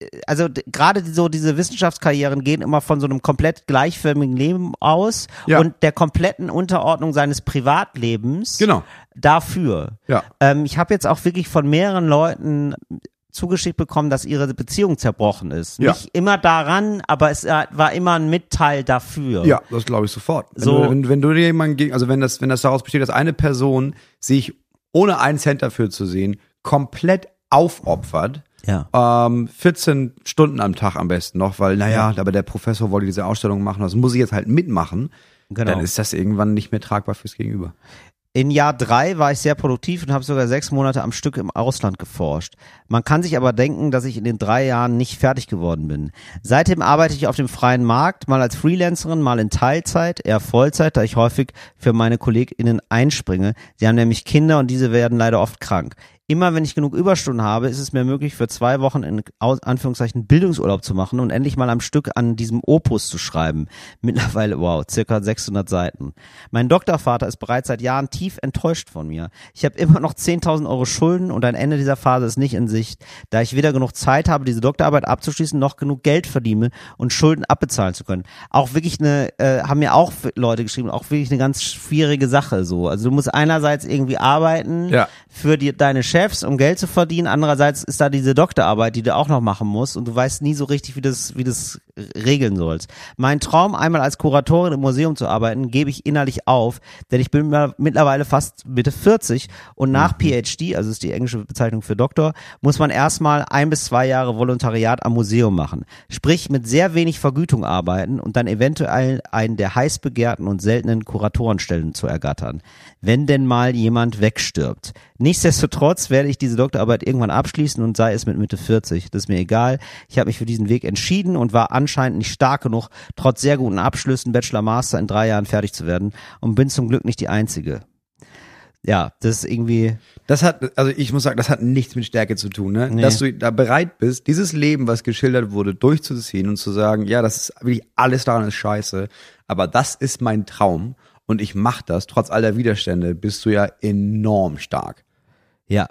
äh, also gerade so diese Wissenschaftskarrieren gehen immer von so einem komplett gleichförmigen Leben aus Ja. und der kompletten Unterordnung seines Privatlebens Genau. Dafür. Ja. Ähm, ich habe jetzt auch wirklich von mehreren Leuten zugeschickt bekommen, dass ihre Beziehung zerbrochen ist. Ja. Nicht immer daran, aber es äh, war immer ein Mitteil dafür. Ja, das glaube ich sofort. Wenn, So. du, wenn, wenn du dir jemanden gegen, also wenn das, wenn das daraus besteht, dass eine Person sich ohne einen Cent dafür zu sehen, komplett aufopfert, Ja. ähm, 14 Stunden am Tag am besten noch, weil, naja, aber der Professor wollte diese Ausstellung machen, das muss ich jetzt halt mitmachen, Genau. dann ist das irgendwann nicht mehr tragbar fürs Gegenüber. In Jahr drei war ich sehr produktiv und habe sogar sechs Monate am Stück im Ausland geforscht. Man kann sich aber denken, dass ich in den drei Jahren nicht fertig geworden bin. Seitdem arbeite ich auf dem freien Markt, mal als Freelancerin, mal in Teilzeit, eher Vollzeit, da ich häufig für meine KollegInnen einspringe. Sie haben nämlich Kinder und diese werden leider oft krank. Immer wenn ich genug Überstunden habe, ist es mir möglich, für zwei Wochen in Anführungszeichen Bildungsurlaub zu machen und endlich mal am Stück an diesem Opus zu schreiben. Mittlerweile, wow, circa 600 Seiten. Mein Doktorvater ist bereits seit Jahren tief enttäuscht von mir. Ich habe immer noch 10.000 Euro Schulden und ein Ende dieser Phase ist nicht in Sicht, da ich weder genug Zeit habe, diese Doktorarbeit abzuschließen, noch genug Geld verdiene und Schulden abbezahlen zu können. Auch wirklich eine, äh, haben mir auch Leute geschrieben, auch wirklich eine ganz schwierige Sache so. Also du musst einerseits irgendwie arbeiten, Ja. für die, deine Chefs, um Geld zu verdienen. Andererseits ist da diese Doktorarbeit, die du auch noch machen musst und du weißt nie so richtig, wie das, wie das regeln sollst. Mein Traum, einmal als Kuratorin im Museum zu arbeiten, gebe ich innerlich auf, denn ich bin mittlerweile fast Mitte 40 und nach PhD, also ist die englische Bezeichnung für Doktor, muss man erstmal ein bis zwei Jahre Volontariat am Museum machen. Sprich, mit sehr wenig Vergütung arbeiten und dann eventuell einen der heiß begehrten und seltenen Kuratorenstellen zu ergattern. Wenn denn mal jemand wegstirbt. Nichtsdestotrotz werde ich diese Doktorarbeit irgendwann abschließen und sei es mit Mitte 40. Das ist mir egal. Ich habe mich für diesen Weg entschieden und war anscheinend nicht stark genug, trotz sehr guten Abschlüssen, Bachelor, Master in drei Jahren fertig zu werden und bin zum Glück nicht die Einzige. Ja, das ist irgendwie, Das hat, also ich muss sagen, das hat nichts mit Stärke zu tun, ne? Nee. Dass du da bereit bist, dieses Leben, was geschildert wurde, durchzuziehen und zu sagen, ja, das ist wirklich alles daran ist scheiße, aber das ist mein Traum und ich mach das, trotz all der Widerstände, bist du ja enorm stark. ja,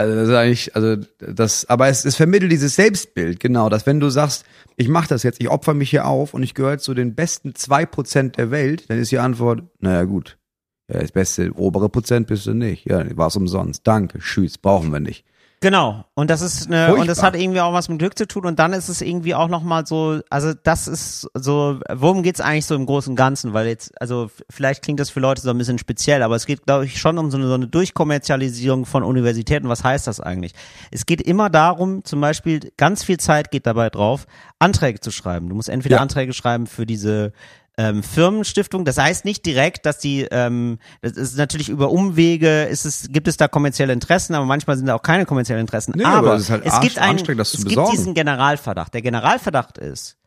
Also das ist eigentlich, also das, aber es, es vermittelt dieses Selbstbild, genau, dass wenn du sagst, ich mach das jetzt, ich opfer mich hier auf und ich gehöre zu den besten zwei Prozent der Welt, dann ist die Antwort, naja gut, ja, das beste obere Prozent bist du nicht. Ja, war's umsonst. Danke, tschüss, brauchen wir nicht. Genau. Und das ist eine, Furchtbar. und das hat irgendwie auch was mit Glück zu tun. Und dann ist es irgendwie auch nochmal so, also das ist so, worum geht's eigentlich so im Großen und Ganzen? Weil jetzt, also vielleicht klingt das für Leute so ein bisschen speziell, aber es geht, glaube ich, schon um so eine, so eine Durchkommerzialisierung von Universitäten. Was heißt das eigentlich? Es geht immer darum, zum Beispiel, ganz viel Zeit geht dabei drauf, Anträge zu schreiben. Du musst entweder Ja. Anträge schreiben für diese ähm, Firmenstiftung. Das heißt nicht direkt, dass die, ähm, das ist natürlich über Umwege, ist es, gibt es da kommerzielle Interessen, aber manchmal sind da auch keine kommerziellen Interessen. Nee, aber, aber es halt es gibt einen, es gibt diesen Generalverdacht. Der Generalverdacht ist,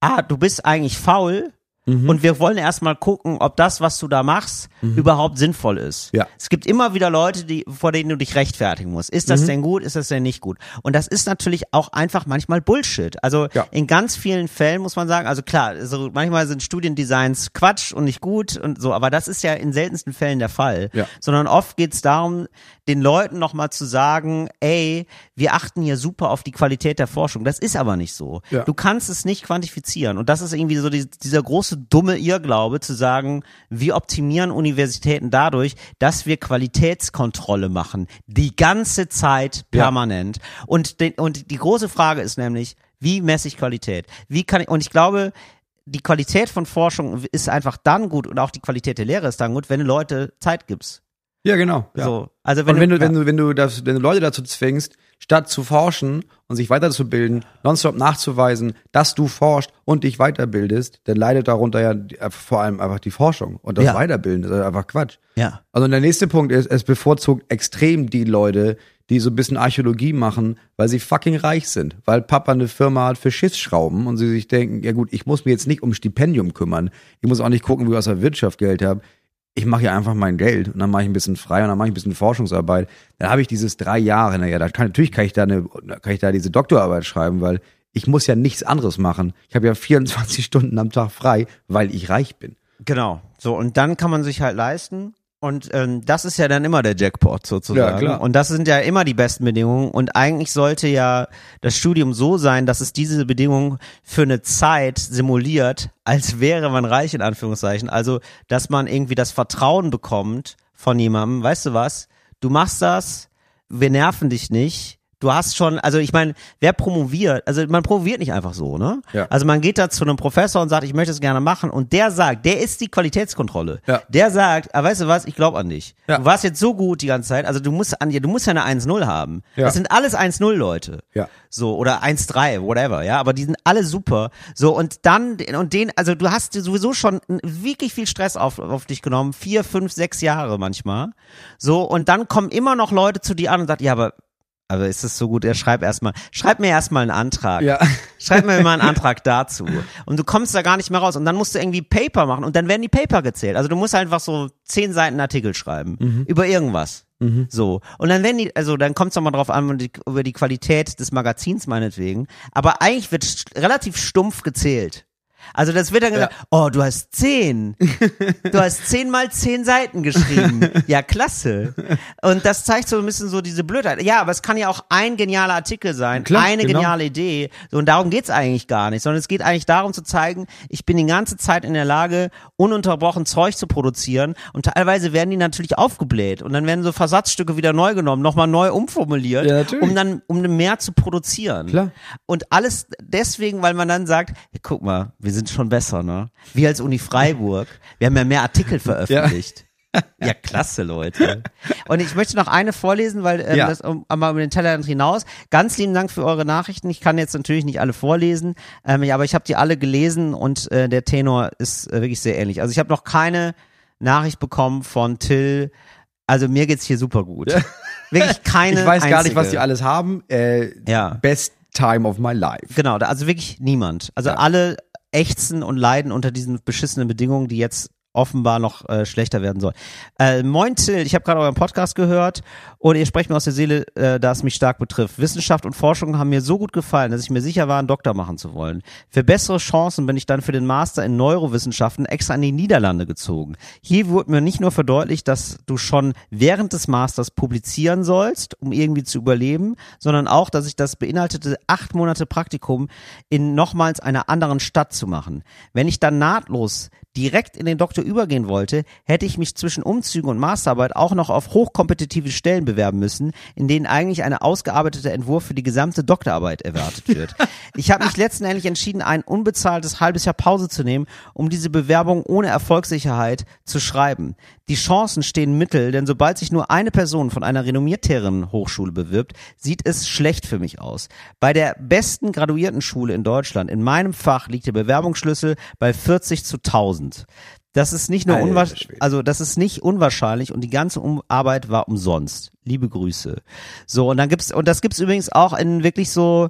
ah, du bist eigentlich faul Mhm. und wir wollen erstmal gucken, ob das, was du da machst, überhaupt sinnvoll ist. Ja. Es gibt immer wieder Leute, die, vor denen du dich rechtfertigen musst. Ist Mhm. das denn gut? Ist das denn nicht gut? Und das ist natürlich auch einfach manchmal Bullshit. Also Ja. in ganz vielen Fällen muss man sagen, also klar, also manchmal sind Studiendesigns Quatsch und nicht gut und so, aber das ist ja in seltensten Fällen der Fall. Ja. Sondern oft geht es darum, den Leuten nochmal zu sagen, ey, wir achten hier super auf die Qualität der Forschung. Das ist aber nicht so. Ja. Du kannst es nicht quantifizieren. Und das ist irgendwie so die, dieser große dumme Irrglaube zu sagen, wir optimieren Universitäten dadurch, dass wir Qualitätskontrolle machen. Die ganze Zeit Ja. permanent. Und, den, und die große Frage ist nämlich, wie messe ich Qualität? Wie kann ich, und ich glaube, die Qualität von Forschung ist einfach dann gut und auch die Qualität der Lehre ist dann gut, wenn du Leute Zeit gibst. Ja, genau. Ja. So, also wenn und wenn du, ja. wenn du, wenn du das, wenn du Leute dazu zwingst, statt zu forschen und sich weiterzubilden, nonstop nachzuweisen, dass du forschst und dich weiterbildest, dann leidet darunter ja äh, vor allem einfach die Forschung. Und das Ja. Weiterbilden ist einfach Quatsch. ja. Also und der nächste Punkt ist, es bevorzugt extrem die Leute, die so ein bisschen Archäologie machen, weil sie fucking reich sind. Weil Papa eine Firma hat für Schiffsschrauben und sie sich denken, ja gut, ich muss mir jetzt nicht um Stipendium kümmern. Ich muss auch nicht gucken, wie ich aus der Wirtschaft Geld habe. Ich mache ja einfach mein Geld und dann mache ich ein bisschen frei und dann mache ich ein bisschen Forschungsarbeit. Dann habe ich dieses drei Jahre, naja, da kann, natürlich kann ich da eine, kann ich da diese Doktorarbeit schreiben, weil ich muss ja nichts anderes machen. Ich habe ja 24 Stunden am Tag frei, weil ich reich bin. Genau. So, und dann kann man sich halt leisten. Und ähm, das ist ja dann immer der Jackpot sozusagen. Ja, klar. Und das sind ja immer die besten Bedingungen. Und eigentlich sollte ja das Studium so sein, dass es diese Bedingungen für eine Zeit simuliert, als wäre man reich in Anführungszeichen. Also, dass man irgendwie das Vertrauen bekommt von jemandem. Weißt du was? Du machst das, wir nerven dich nicht. Du hast schon, also ich meine, wer promoviert, also man promoviert nicht einfach so, ne? Ja. Also man geht da zu einem Professor und sagt, ich möchte es gerne machen und der sagt, der ist die Qualitätskontrolle. Ja. Der sagt, ah, weißt du was, ich glaube an dich. Ja. Du warst jetzt so gut die ganze Zeit, also du musst an dir, du musst ja eine 1-0 haben. Ja. Das sind alles 1-0 Leute. Ja. So, oder 1-3, whatever, ja, aber die sind alle super. So, und dann, und den, also du hast sowieso schon wirklich viel Stress auf, auf dich genommen, vier, fünf, sechs Jahre manchmal. So, und dann kommen immer noch Leute zu dir an und sagen, ja, aber aber ist es so gut? Er schreibt erstmal, schreib mir erstmal einen Antrag. Ja. Schreib mir mal einen Antrag dazu. Und du kommst da gar nicht mehr raus. Und dann musst du irgendwie Paper machen und dann werden die Paper gezählt. Also du musst einfach so zehn Seiten Artikel schreiben. Mhm. Über irgendwas. So. Und dann werden die, also dann kommt es nochmal drauf an, die, über die Qualität des Magazins meinetwegen. Aber eigentlich wird relativ stumpf gezählt. Also das wird dann gesagt, oh, du hast zehn. Du hast zehn mal zehn Seiten geschrieben. Ja, klasse. Und das zeigt so ein bisschen so diese Blödheit. Ja, aber es kann ja auch ein genialer Artikel sein, Klar, eine genau. geniale Idee. So, und darum geht's eigentlich gar nicht, sondern es geht eigentlich darum zu zeigen, ich bin die ganze Zeit in der Lage, ununterbrochen Zeug zu produzieren. Und teilweise werden die natürlich aufgebläht. Und dann werden so Versatzstücke wieder neu genommen, nochmal neu umformuliert, Ja, um dann, um mehr zu produzieren. Klar. Und alles deswegen, weil man dann sagt, hey, guck mal, wir sind schon besser, ne? Wir als Uni Freiburg, wir haben ja mehr Artikel veröffentlicht. Ja. klasse, Leute. Und ich möchte noch eine vorlesen, weil ähm, Ja. das um, einmal über den Tellerrand hinaus. Ganz lieben Dank für eure Nachrichten. Ich kann jetzt natürlich nicht alle vorlesen, ähm, ja, aber ich habe die alle gelesen und äh, der Tenor ist äh, wirklich sehr ähnlich. Also ich habe noch keine Nachricht bekommen von Till. Also mir geht's hier super gut. Wirklich keine. Ich weiß gar nicht, was einzige. die alles haben. Äh, Ja. Best time of my life. Genau, also wirklich niemand. Also alle ächzen und leiden unter diesen beschissenen Bedingungen, die jetzt offenbar noch äh, schlechter werden soll. Äh, moin Till, ich habe gerade euren Podcast gehört und ihr sprecht mir aus der Seele, äh, da es mich stark betrifft. Wissenschaft und Forschung haben mir so gut gefallen, dass ich mir sicher war, einen Doktor machen zu wollen. Für bessere Chancen bin ich dann für den Master in Neurowissenschaften extra in die Niederlande gezogen. Hier wurde mir nicht nur verdeutlicht, dass du schon während des Masters publizieren sollst, um irgendwie zu überleben, sondern auch, dass ich das beinhaltete, acht Monate Praktikum in nochmals einer anderen Stadt zu machen. Wenn ich dann nahtlos direkt in den Doktor übergehen wollte, hätte ich mich zwischen Umzügen und Masterarbeit auch noch auf hochkompetitive Stellen bewerben müssen, in denen eigentlich eine ausgearbeitete Entwurf für die gesamte Doktorarbeit erwartet wird. Ich habe mich letztendlich entschieden, ein unbezahltes halbes Jahr Pause zu nehmen, um diese Bewerbung ohne Erfolgssicherheit zu schreiben. Die Chancen stehen mittel, denn sobald sich nur eine Person von einer renommierteren Hochschule bewirbt, sieht es schlecht für mich aus. Bei der besten Graduiertenschule in Deutschland, in meinem Fach, liegt der Bewerbungsschlüssel bei 40 zu 1000. Das ist nicht nur unwahrscheinlich, also das ist nicht unwahrscheinlich und die ganze um Arbeit war umsonst. Liebe Grüße. So und dann gibt's und das gibt's übrigens auch in wirklich so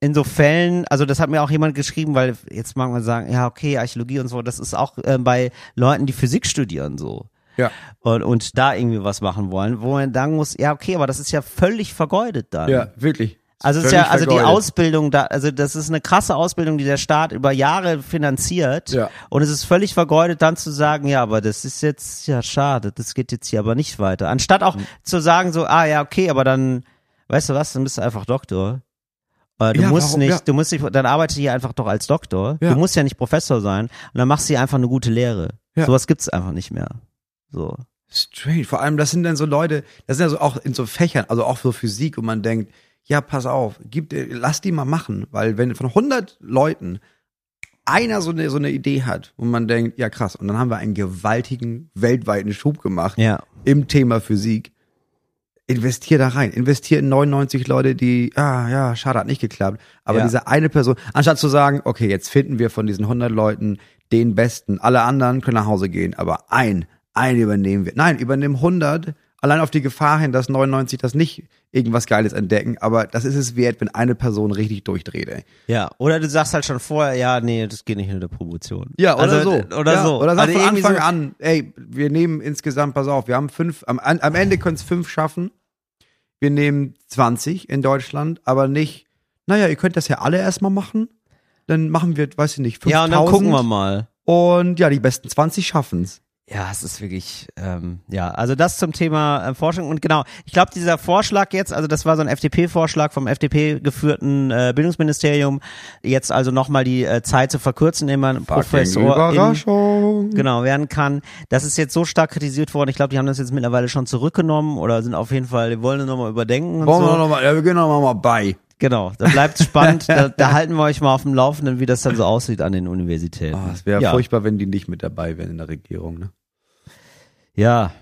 in so Fällen, also das hat mir auch jemand geschrieben, weil jetzt mag man sagen, ja okay, Archäologie und so, das ist auch äh, bei Leuten, die Physik studieren so Ja. und, und da irgendwie was machen wollen, wo man sagen muss, ja okay, aber das ist ja völlig vergeudet dann. Ja, wirklich. Also es ist ja, also die. Ausbildung da, also das ist eine krasse Ausbildung, die der Staat über Jahre finanziert. Ja. Und es ist völlig vergeudet, dann zu sagen, ja, aber das ist jetzt ja schade, das geht jetzt hier aber nicht weiter. Anstatt auch zu sagen so, ah ja, okay, aber dann, weißt du was, dann bist du einfach Doktor. Äh, Du Ja, musst warum? nicht, Ja. du musst nicht, dann arbeite hier einfach doch als Doktor. Ja. Du musst ja nicht Professor sein. Und dann machst du hier einfach eine gute Lehre. Ja. Sowas gibt's einfach nicht mehr. So. Strange. Vor allem, das sind dann so Leute, das sind ja so auch in so Fächern, also auch für Physik, und man denkt, ja, pass auf, gib, dir- lass die mal machen, weil wenn von 100 Leuten einer so eine, so eine Idee hat, wo man denkt, ja krass, und dann haben wir einen gewaltigen weltweiten Schub gemacht Ja. im Thema Physik. Investier da rein, investier in 99 Leute, die, ah ja, schade, hat nicht geklappt. Aber Ja. diese eine Person, anstatt zu sagen, okay, jetzt finden wir von diesen 100 Leuten den Besten, alle anderen können nach Hause gehen, aber ein, einen übernehmen wir. Nein, übernimm 100, Allein auf die Gefahr hin, dass 99 das nicht irgendwas Geiles entdecken, aber das ist es wert, wenn eine Person richtig durchdreht, ey. Ja, oder du sagst halt schon vorher, ja, nee, das geht nicht in der Promotion. Ja, oder also, so. Oder ja, so. Oder sag Also von Anfang so, an, ey, wir nehmen insgesamt, pass auf, wir haben fünf, am, am Ende können es fünf schaffen. Wir nehmen 20 in Deutschland, aber nicht, naja, ihr könnt das ja alle erstmal machen. Dann machen wir, weiß ich nicht, 5000. Ja, und dann gucken wir mal. Und ja, die besten 20 schaffen's. Ja, es ist wirklich, ähm, ja, also das zum Thema äh, Forschung und genau, ich glaube, dieser Vorschlag jetzt, also das war so ein FDP-Vorschlag vom FDP geführten äh, Bildungsministerium, jetzt also nochmal die äh, Zeit zu verkürzen, indem man Professor in, genau werden kann. Das ist jetzt so stark kritisiert worden. Ich glaube, die haben das jetzt mittlerweile schon zurückgenommen oder sind auf jeden Fall, die wollen es nochmal überdenken und Wollen wir so. noch mal, ja, wir gehen noch mal bei. Genau, da bleibt spannend. da, da halten wir euch mal auf dem Laufenden, wie das dann so aussieht an den Universitäten. Oh, es wäre ja. furchtbar, wenn die nicht mit dabei wären in der Regierung, ne? Ja.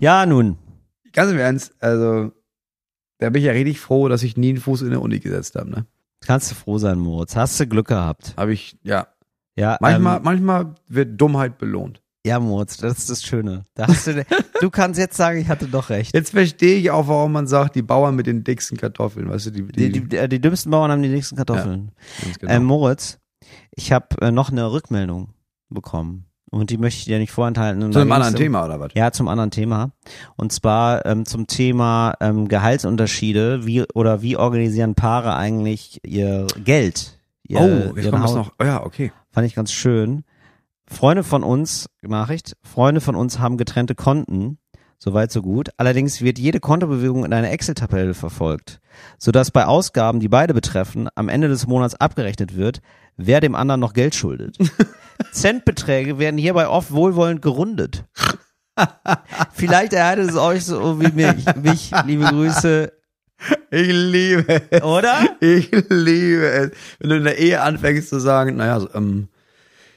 Ja, nun. Ganz im Ernst, also, da bin ich ja richtig froh, dass ich nie einen Fuß in der Uni gesetzt habe, ne? Kannst du froh sein, Moritz. Hast du Glück gehabt. Habe ich, ja. Ja, Manchmal, ähm, manchmal wird Dummheit belohnt. ja, Moritz, das ist das Schöne. Da hast du, du kannst jetzt sagen, ich hatte doch recht. Jetzt verstehe ich auch, warum man sagt, die Bauern mit den dicksten Kartoffeln, weißt du, die, die, Die, die, äh, die dümmsten Bauern haben die nächsten Kartoffeln. ganz genau. Ähm, Moritz, ich habe äh, noch eine Rückmeldung bekommen. Und die möchte ich dir nicht vorenthalten. Und zu einem anderen Thema oder was? Ja, zum anderen Thema. Und zwar ähm, zum Thema ähm, Gehaltsunterschiede. Wie oder wie organisieren Paare eigentlich ihr Geld? Ihr, oh, jetzt kommt das noch. Oh, ja, okay. Fand ich ganz schön. Freunde von uns, Nachricht, Freunde von uns haben getrennte Konten. Soweit, so gut. Allerdings wird jede Kontobewegung in einer Excel-Tabelle verfolgt, sodass bei Ausgaben, die beide betreffen, am Ende des Monats abgerechnet wird, wer dem anderen noch Geld schuldet. Centbeträge werden hierbei oft wohlwollend gerundet. Vielleicht erhaltet es euch so wie mich. mich liebe Grüße. Ich liebe es. Oder? Ich liebe es. Wenn du in der Ehe anfängst zu sagen, naja, so, ähm,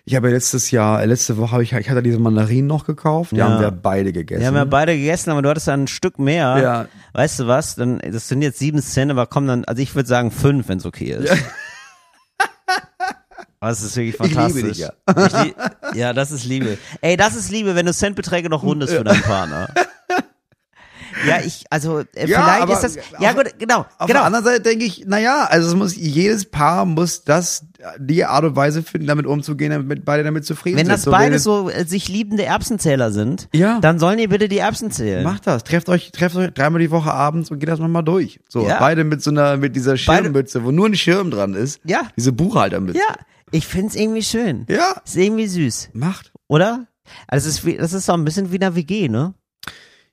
ich habe ja letztes Jahr, äh, letzte Woche habe ich, ich hatte diese Mandarinen noch gekauft, die Ja. haben wir beide gegessen. Wir haben ja beide gegessen, aber du hattest dann ein Stück mehr. Ja. Weißt du was? Dann, das sind jetzt sieben Cent, aber komm dann, also ich würde sagen fünf, wenn es okay ist. Aber es ist wirklich Ich liebe fantastisch. dich, ja. Ich ja, das ist Liebe. Ey, das ist Liebe, wenn du Centbeträge noch rundest für deinen Partner. Ja, ich, also äh, Ja, vielleicht ist das, ja auf- gut, genau, Auf genau. der anderen Seite denke ich, naja, also es muss, jedes Paar muss das, die Art und Weise finden, damit umzugehen, damit beide damit zufrieden Wenn sind. das So, beide wenn- so äh, sich liebende Erbsenzähler sind, Ja. dann sollen die bitte die Erbsen zählen. Macht das, trefft euch, trefft euch dreimal die Woche abends und geht das nochmal durch. So, Ja. beide mit so einer, mit dieser Beide- Schirmmütze, wo nur ein Schirm dran ist. Ja. Diese Buchhaltermütze. Ja, ich find's irgendwie schön. Ja. Ist irgendwie süß, Macht. oder? Also es ist, wie, das ist so ein bisschen wie eine WG, ne?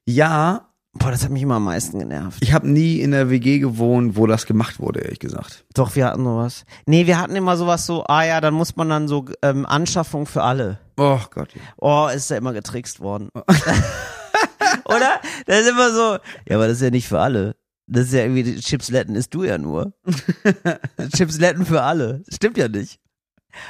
Ja, Boah, das hat mich immer am meisten genervt. ich habe nie in der WG gewohnt, wo das gemacht wurde, ehrlich gesagt. Doch, wir hatten sowas. Nee, wir hatten immer sowas so, ah ja, dann muss man dann so ähm, Anschaffung für alle. Oh Gott. Oh, ist da immer getrickst worden. Oder? Das ist immer so, ja, aber das ist ja nicht für alle. Das ist ja irgendwie, Chipsletten isst du ja nur. Chipsletten für alle. Stimmt ja nicht.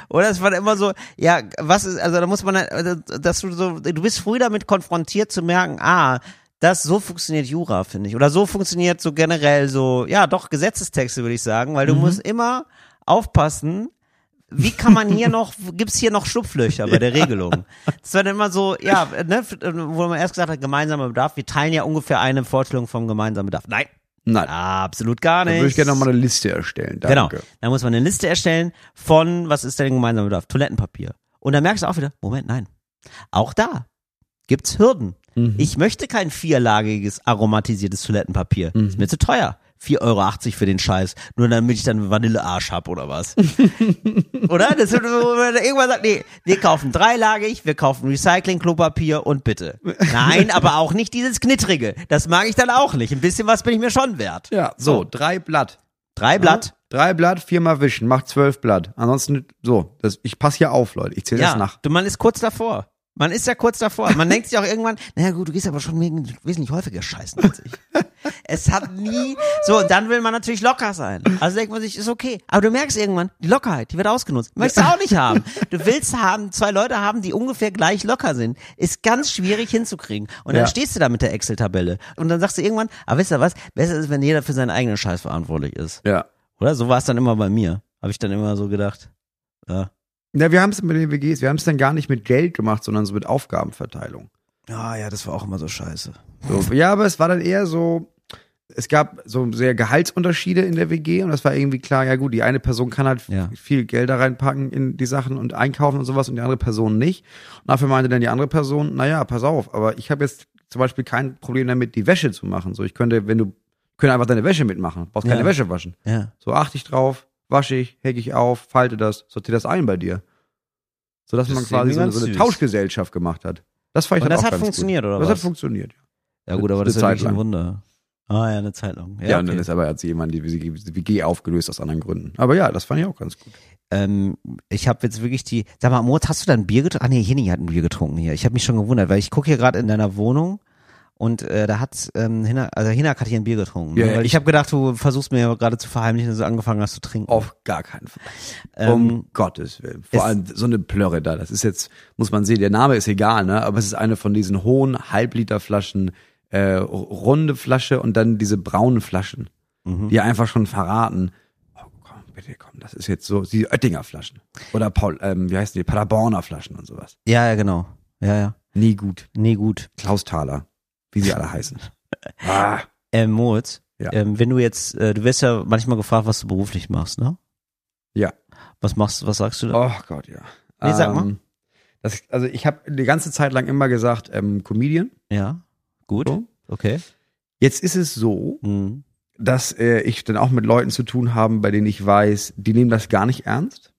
Oder es war immer so, ja, was ist, also da muss man, also, dass du so, du bist früh damit konfrontiert zu merken, ah, das, so funktioniert Jura, finde ich. Oder so funktioniert so generell so, ja, doch, Gesetzestexte, würde ich sagen, weil du musst immer aufpassen, wie kann man hier noch, gibt's hier noch Schlupflöcher bei der Regelung? Das war dann immer so, ja, ne, wo man erst gesagt hat, gemeinsamer Bedarf, wir teilen ja ungefähr eine Vorstellung vom gemeinsamen Bedarf. Nein, Nein. absolut gar Dann nicht. würde ich gerne nochmal eine Liste erstellen. Genau. Danke. Da muss man eine Liste erstellen von, was ist denn gemeinsamer Bedarf? Toilettenpapier. Und dann merkst du auch wieder, Moment, nein. Auch da gibt's Hürden. Mhm. Ich möchte kein vierlagiges aromatisiertes Toilettenpapier. Mhm. Ist mir zu teuer. 4,80 Euro für den Scheiß. Nur damit ich dann Vanillearsch hab oder was. oder? Das, man irgendwann sagt, nee, wir kaufen dreilagig, wir kaufen Recycling-Klopapier und bitte. Nein, aber auch nicht dieses Knittrige. Das mag ich dann auch nicht. Ein bisschen was bin ich mir schon wert. Ja, so, drei Blatt. Drei Blatt. Drei Blatt, viermal wischen, macht zwölf Blatt. Ansonsten, so, das, ich passe hier auf, Leute. Ich zähle das nach. Du, man ist kurz davor. Man ist ja kurz davor. Man denkt sich auch irgendwann, naja gut, du gehst aber schon wesentlich häufiger scheißen als ich. es hat nie, so, und dann will man natürlich locker sein. Also denkt man sich, ist okay. Aber du merkst irgendwann, die Lockerheit, die wird ausgenutzt. Möchtest du auch nicht haben. Du willst haben, zwei Leute haben, die ungefähr gleich locker sind. Ist ganz schwierig hinzukriegen. Und dann Ja. stehst du da mit der Excel-Tabelle. Und dann sagst du irgendwann, aber wisst ihr was, besser ist, wenn jeder für seinen eigenen Scheiß verantwortlich ist. Ja. Oder? So war es dann immer bei mir. Habe ich dann immer so gedacht. Ja. Ja, wir haben es mit den WGs, wir haben es dann gar nicht mit Geld gemacht, sondern so mit Aufgabenverteilung. Ah ja, das war auch immer so scheiße. So, ja, aber es war dann eher so, es gab so sehr Gehaltsunterschiede in der WG und das war irgendwie klar, ja gut, die eine Person kann halt Ja. viel Geld da reinpacken in die Sachen und einkaufen und sowas und die andere Person nicht. Und dafür meinte dann die andere Person, naja, pass auf, aber ich habe jetzt zum Beispiel kein Problem damit, die Wäsche zu machen. So, ich könnte, wenn du, könnte einfach deine Wäsche mitmachen, brauchst keine Ja. Wäsche waschen. Ja. So achte ich drauf, wasche ich, hecke ich auf, falte das, sortiere das ein bei dir. So dass Das man quasi so, eine- so eine. Tauschgesellschaft gemacht hat. Das fand ich Und dann das auch hat ganz funktioniert, gut. oder Das was? hat funktioniert. Ja gut, aber das ist ja wirklich ein. Wunder. Ah ja, eine Zeit lang. Ja, Ja, und okay. dann ist aber sich jemand die WG aufgelöst aus anderen Gründen. Aber ja, das fand ich auch ganz gut. ähm, ich habe jetzt wirklich die. Sag mal, Moritz, hast du da ein Bier getrunken? Ah nee, Henny hat ein Bier getrunken hier. Ich habe mich schon gewundert, weil ich gucke hier gerade in deiner Wohnung und äh, da hat ähm, Hinak, also Hinak hat hier ein Bier getrunken. Ja, ne? ja, weil ich ich- habe gedacht, du versuchst mir gerade zu verheimlichen, dass du angefangen hast zu trinken. Auf gar keinen Fall. ähm, um Gottes Willen. Vor allem so eine Plörre da. Das ist jetzt, muss man sehen, der Name ist egal, ne? Aber es ist eine von diesen hohen Halbliterflaschen, äh, runde Flasche und dann diese braunen Flaschen, mhm. die einfach schon verraten. Oh, komm, bitte, komm, das ist jetzt so, die Oettinger Flaschen. Oder Paul, ähm, wie heißen die? Paderborner Flaschen und sowas. ja, ja, genau. Ja, ja. Nie gut. Nee, gut. Klaus Thaler. Wie sie alle heißen. Ah. Ähm, Moritz, Ja. ähm, wenn du jetzt, äh, du wirst ja manchmal gefragt, was du beruflich machst, ne? Ja. Was machst, was sagst du da? Oh Gott, ja. Nee, sag mal. Ähm, Das, also ich habe die ganze Zeit lang immer gesagt, ähm, Comedian. Ja, gut, So. okay. Jetzt ist es so, Mhm. dass äh, ich dann auch mit Leuten zu tun habe, bei denen ich weiß, die nehmen das gar nicht ernst.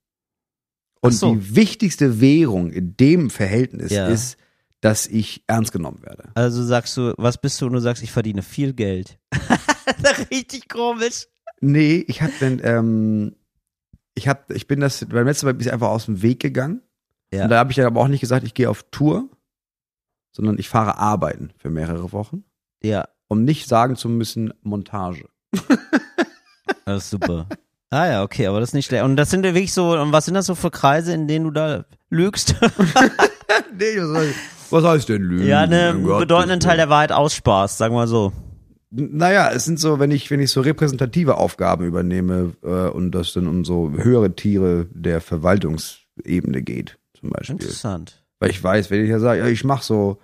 Und so. die wichtigste Währung in dem Verhältnis Ja. ist, dass ich ernst genommen werde. Also sagst du, was bist du und du sagst, ich verdiene viel Geld. Richtig komisch. Nee, ich habe dann, ähm, ich hab, ich bin das beim letzten Mal bin ich einfach aus dem Weg gegangen. Ja. Und da habe ich dann aber auch nicht gesagt, ich gehe auf Tour, sondern ich fahre arbeiten für mehrere Wochen, Ja, um nicht sagen zu müssen Montage. das ist super. ah ja, okay, aber das ist nicht schlecht. Und das sind ja wirklich so, und was sind das so für Kreise, in denen du da lügst? nee, was, heißt- was heißt denn Lügen? ja, einen Gottes bedeutenden Teil der Wahrheit aussparst, sagen wir so. Naja, es sind so, wenn ich, wenn ich so repräsentative Aufgaben übernehme äh, und das dann um so höhere Tiere der Verwaltungsebene geht, zum Beispiel. Interessant. Weil ich weiß, wenn ich ja sage, ja, ich mach so,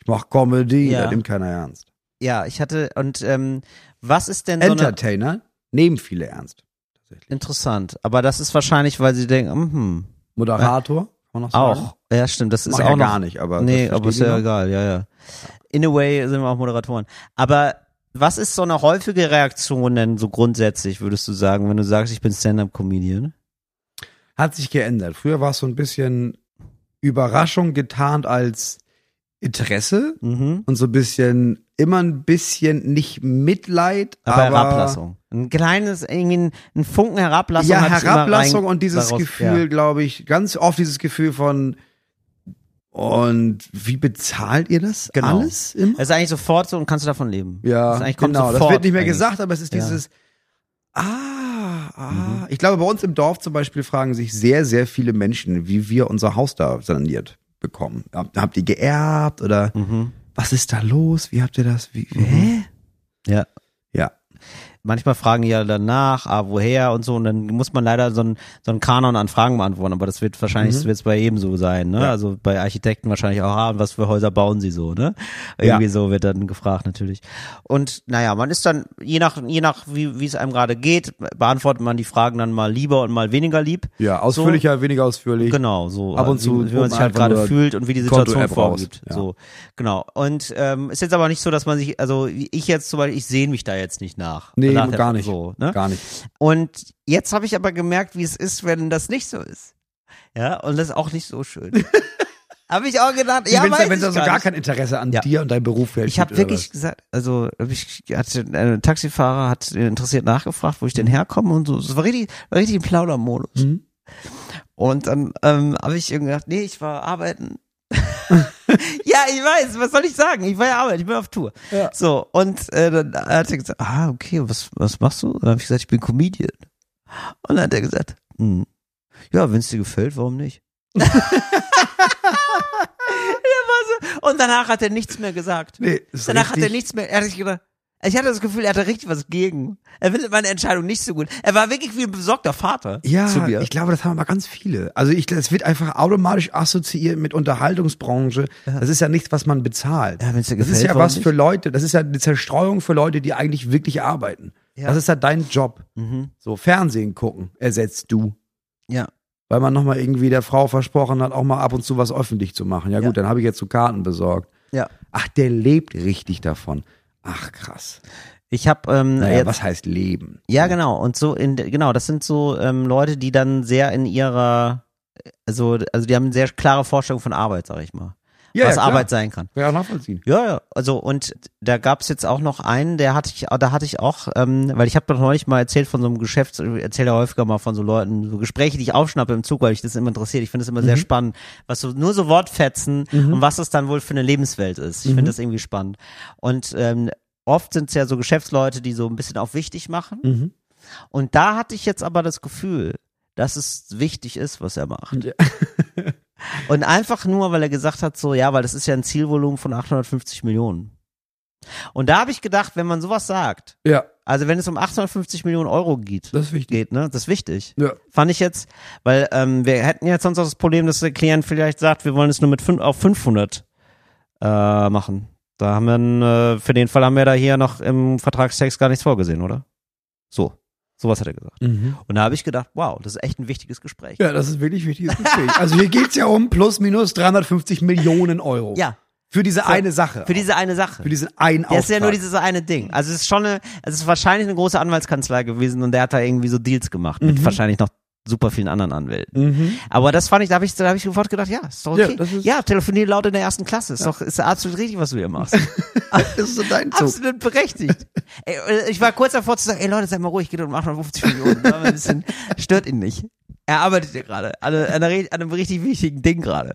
ich mach Comedy, Ja. da nimmt keiner ernst. Ja, ich hatte, und ähm, was ist denn so eine, Entertainer nehmen viele ernst. Tatsächlich. interessant, aber das ist wahrscheinlich, weil sie denken, hm, Moderator, kann man noch sagen. auch. Ja, stimmt, das ist Mach auch ja noch, gar nicht, aber. nee, aber ist ja egal, ja, ja. In a way sind wir auch Moderatoren. Aber was ist so eine häufige Reaktion denn so grundsätzlich, würdest du sagen, wenn du sagst, ich bin Stand-Up-Comedian? Hat sich geändert. Früher war es so ein bisschen Überraschung getarnt als Interesse Mhm. und so ein bisschen, immer ein bisschen nicht Mitleid, Aber, aber, Herablassung. Ein kleines, irgendwie ein, ein Funken Herablassung. Ja, Herablassung und dieses daraus- Gefühl, glaube ich, ganz oft dieses Gefühl von und wie bezahlt ihr das Genau. alles immer? Es ist eigentlich sofort so und kannst du davon leben. Ja, das genau. Das wird nicht mehr eigentlich. gesagt, aber es ist Ja. dieses Ah, ah. Mhm. Ich glaube, bei uns im Dorf zum Beispiel fragen sich sehr, sehr viele Menschen, wie wir unser Haus da saniert bekommen. Habt, habt ihr geerbt oder Mhm. Was ist da los? Wie habt ihr das? Wie, hä? Ja. Ja. Manchmal fragen die ja danach, ah, woher und so, und dann muss man leider so ein, so ein Kanon an Fragen beantworten, aber das wird wahrscheinlich, das wird's bei jedem so sein, ne? Mhm. Ja. Also bei Architekten wahrscheinlich auch, ah, was für Häuser bauen sie so, ne? Ja. Irgendwie so wird dann gefragt natürlich. Und naja, man ist dann, je nach, je nach wie wie es einem gerade geht, beantwortet man die Fragen dann mal lieber und mal weniger lieb. Ja, ausführlicher, weniger ausführlich. Genau, so Ab und wie, zu wie man holt sich man halt gerade fühlt und wie die Situation vorgibt. ja. So, genau. Und ähm, ist jetzt aber nicht so, dass man sich, also ich jetzt zum Beispiel, ich sehne mich da jetzt nicht nach. Nee, Nach der- gar nicht. So, ne? Gar nicht. Und jetzt habe ich aber gemerkt, wie es ist, wenn das nicht so ist. Ja, und das ist auch nicht so schön. habe ich auch gedacht, ja, wenn es ich da so gar gar kein Interesse an Ja. dir und deinem Beruf fällt. Ich habe wirklich gesagt, also ich hatte ein Taxifahrer hat interessiert nachgefragt, wo ich denn herkomme und so. Es war richtig, war richtig ein Plaudermodus. Mhm. Und dann ähm, habe ich irgendwie gedacht, nee, ich war arbeiten. ja, ich weiß, was soll ich sagen? Ich war ja arbeiten, ich bin auf Tour. Ja. So, und äh, dann hat er gesagt, ah, okay, was, was machst du? Und dann habe ich gesagt, ich bin Comedian. Und dann hat er gesagt, hm, ja, wenn es dir gefällt, warum nicht? und danach hat er nichts mehr gesagt. Nee, Danach hat er richtig- nichts mehr, er hat sich gedacht, Ich hatte das Gefühl, er hatte richtig was gegen. Er findet meine Entscheidung nicht so gut. Er war wirklich wie ein besorgter Vater Ja, zu mir. ich glaube, das haben aber ganz viele. Also ich, das wird einfach automatisch assoziiert mit Unterhaltungsbranche. Das ist ja nichts, was man bezahlt. Ja, wenn's dir das ist gefällt, ja was nicht? für Leute, das ist ja eine Zerstreuung für Leute, die eigentlich wirklich arbeiten. Ja. Das ist ja dein Job. Mhm. So, Fernsehen gucken, ersetzt du. Ja. Weil man nochmal irgendwie der Frau versprochen hat, auch mal ab und zu was öffentlich zu machen. Ja, Ja. gut, dann habe ich jetzt so Karten besorgt. Ja. Ach, der lebt richtig davon. Ach, krass. Ich habe ähm, Naja, jetzt, was heißt leben? Ja, genau. Und so in genau, das sind so ähm, Leute, die dann sehr in ihrer also also die haben eine sehr klare Vorstellung von Arbeit, sag ich mal. Ja, was ja. Arbeit sein kann. Ja, nachvollziehen. Ja, ja. Also und da gab's jetzt auch noch einen, der hatte ich, da hatte ich auch, ähm, weil ich habe doch neulich mal erzählt von so einem Geschäfts, ich erzähle ja häufiger mal von so Leuten, so Gespräche, die ich aufschnappe im Zug, weil ich das immer interessiert. Ich finde das immer sehr spannend, was so nur so Wortfetzen und was es dann wohl für eine Lebenswelt ist. Ich finde das irgendwie spannend. Und ähm, oft sind es ja so Geschäftsleute, die so ein bisschen auf wichtig machen. Mhm. Und da hatte ich jetzt aber das Gefühl, dass es wichtig ist, was er macht. Ja. Und einfach nur, weil er gesagt hat, so, ja, weil das ist ja ein Zielvolumen von 850 Millionen. Und da habe ich gedacht, wenn man sowas sagt, Ja, also wenn es um 850 Millionen Euro geht, das ist wichtig. geht, ne, das ist wichtig. Ja. Fand ich jetzt, weil ähm, wir hätten jetzt sonst auch das Problem, dass der Klient vielleicht sagt, wir wollen es nur mit fünf, auf 500 äh, machen. Da haben wir, äh, für den Fall haben wir da hier noch im Vertragstext gar nichts vorgesehen, oder? So, sowas hat er gesagt. Mhm. Und da habe ich gedacht, wow, das ist echt ein wichtiges Gespräch. Ja, das ist wirklich ein wichtiges Gespräch. Also hier geht's ja um plus minus 350 Millionen Euro. Ja, Für diese eine Sache. für diese eine Sache. für diesen einen Das ist ja nur Auftrag. dieses eine Ding. Also es ist schon eine, es ist wahrscheinlich eine große Anwaltskanzlei gewesen und der hat da irgendwie so Deals gemacht mit wahrscheinlich noch super vielen anderen Anwälten. Mhm. Aber das fand ich, da habe ich, da habe ich sofort gedacht, ja, ist doch Ja, okay. ist- Ja, telefonier laut in der ersten Klasse. Ist doch, ist absolut richtig, was du hier machst. Das ist so dein Zug. absolut berechtigt. ey, äh, ich war kurz davor zu sagen, ey Leute, seid mal ruhig, geht um 850 Millionen. War ein bisschen, stört ihn nicht. Er arbeitet hier gerade an, an, einem richtig wichtigen Ding gerade.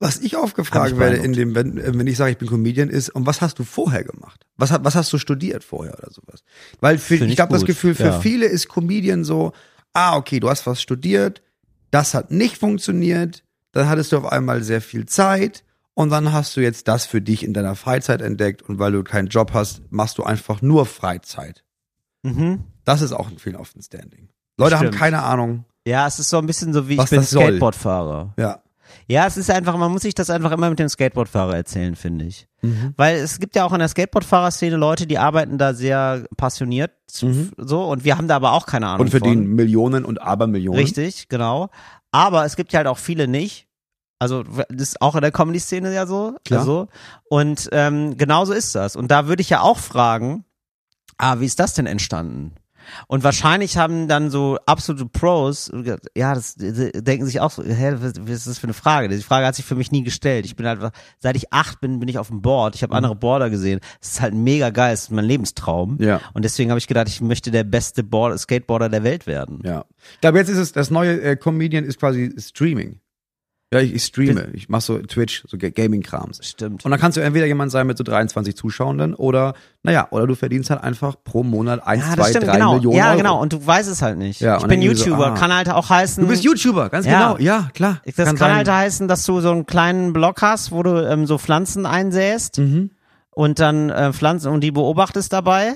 Was ich Hab aufgefragt ich werde, in dem, wenn, äh, wenn ich sage, ich bin Comedian, ist, und was hast du vorher gemacht? Was, was hast du studiert vorher oder sowas? Weil für, Find ich ich glaube, das Gefühl, für ja. viele ist Comedian so, ah, okay, du hast was studiert, das hat nicht funktioniert, dann hattest du auf einmal sehr viel Zeit und dann hast du jetzt das für dich in deiner Freizeit entdeckt und weil du keinen Job hast, machst du einfach nur Freizeit. Mhm. Das ist auch ein viel oft ein Standing. Leute haben Stimmt. keine Ahnung. Ja, es ist so ein bisschen so wie ich bin. Skateboardfahrer. Ja. Ja, es ist einfach, man muss sich das einfach immer mit dem Skateboardfahrer erzählen, finde ich. Mhm. Weil es gibt ja auch in der Skateboardfahrerszene Leute, die arbeiten da sehr passioniert so und wir haben da aber auch keine Ahnung Mhm. Und verdienen von. Millionen und Abermillionen. Richtig, genau. Aber es gibt ja halt auch viele nicht. Also das ist auch in der Comedy-Szene ja so. Klar. Also, und ähm, genauso ist das. Und da würde ich ja auch fragen, ah, wie ist das denn entstanden? Und wahrscheinlich haben dann so absolute Pros, ja, das denken sich auch so, hä, was, was ist das für eine Frage? Die Frage hat sich für mich nie gestellt. Ich bin halt, seit ich acht bin, bin ich auf dem Board. Ich habe andere Boarder gesehen. Es ist halt mega geil, es ist mein Lebenstraum. Ja. Und deswegen habe ich gedacht, ich möchte der beste Board Skateboarder der Welt werden. Ja. Ich glaube, jetzt ist es, das neue äh, Comedian ist quasi Streaming. Ja, ich, ich streame. Ich mache so Twitch, so Ga- Gaming-Krams. Stimmt. Und dann kannst du entweder jemand sein mit so 23 Zuschauenden oder, naja, oder du verdienst halt einfach pro Monat 1, Ja, 2, das stimmt, 3 genau. Millionen ja, Euro. genau. Und du weißt es halt nicht. Ja, ich bin irgendwie so, YouTuber. ah. kann halt auch heißen. Du bist YouTuber, ganz Ja. genau. Ja, klar. Das kann, sein. halt heißen, dass du so einen kleinen Blog hast, wo du ähm, so Pflanzen einsäst Mhm. und dann äh, Pflanzen und die beobachtest dabei.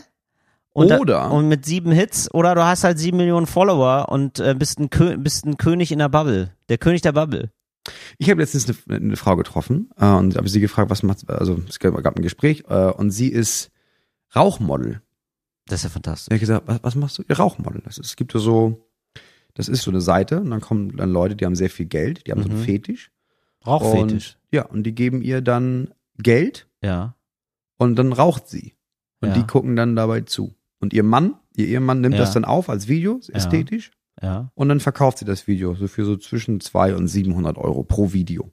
Und da- Oder- und mit sieben Hits oder du hast halt sieben Millionen Follower und äh, bist, ein Kö bist ein König in der Bubble. Der König der Bubble. Ich habe letztens eine, eine Frau getroffen äh, und habe sie gefragt, was macht, also es gab gab ein Gespräch äh, und sie ist Rauchmodel. Das ist ja Ich fantastisch. habe gesagt, was, was machst du? Ja, Rauchmodel. Das ist, es gibt ja so, das ist so eine Seite und dann kommen dann Leute, die haben sehr viel Geld, die haben so einen Mhm. Fetisch. Rauchfetisch. Und, ja, und die geben ihr dann Geld Ja. und dann raucht sie. Und Ja. die gucken dann dabei zu. Und ihr Mann, ihr Ehemann nimmt Ja. das dann auf als Video, ist Ja. ästhetisch. Ja. Und dann verkauft sie das Video so für so zwischen 200 und 700 Euro pro Video.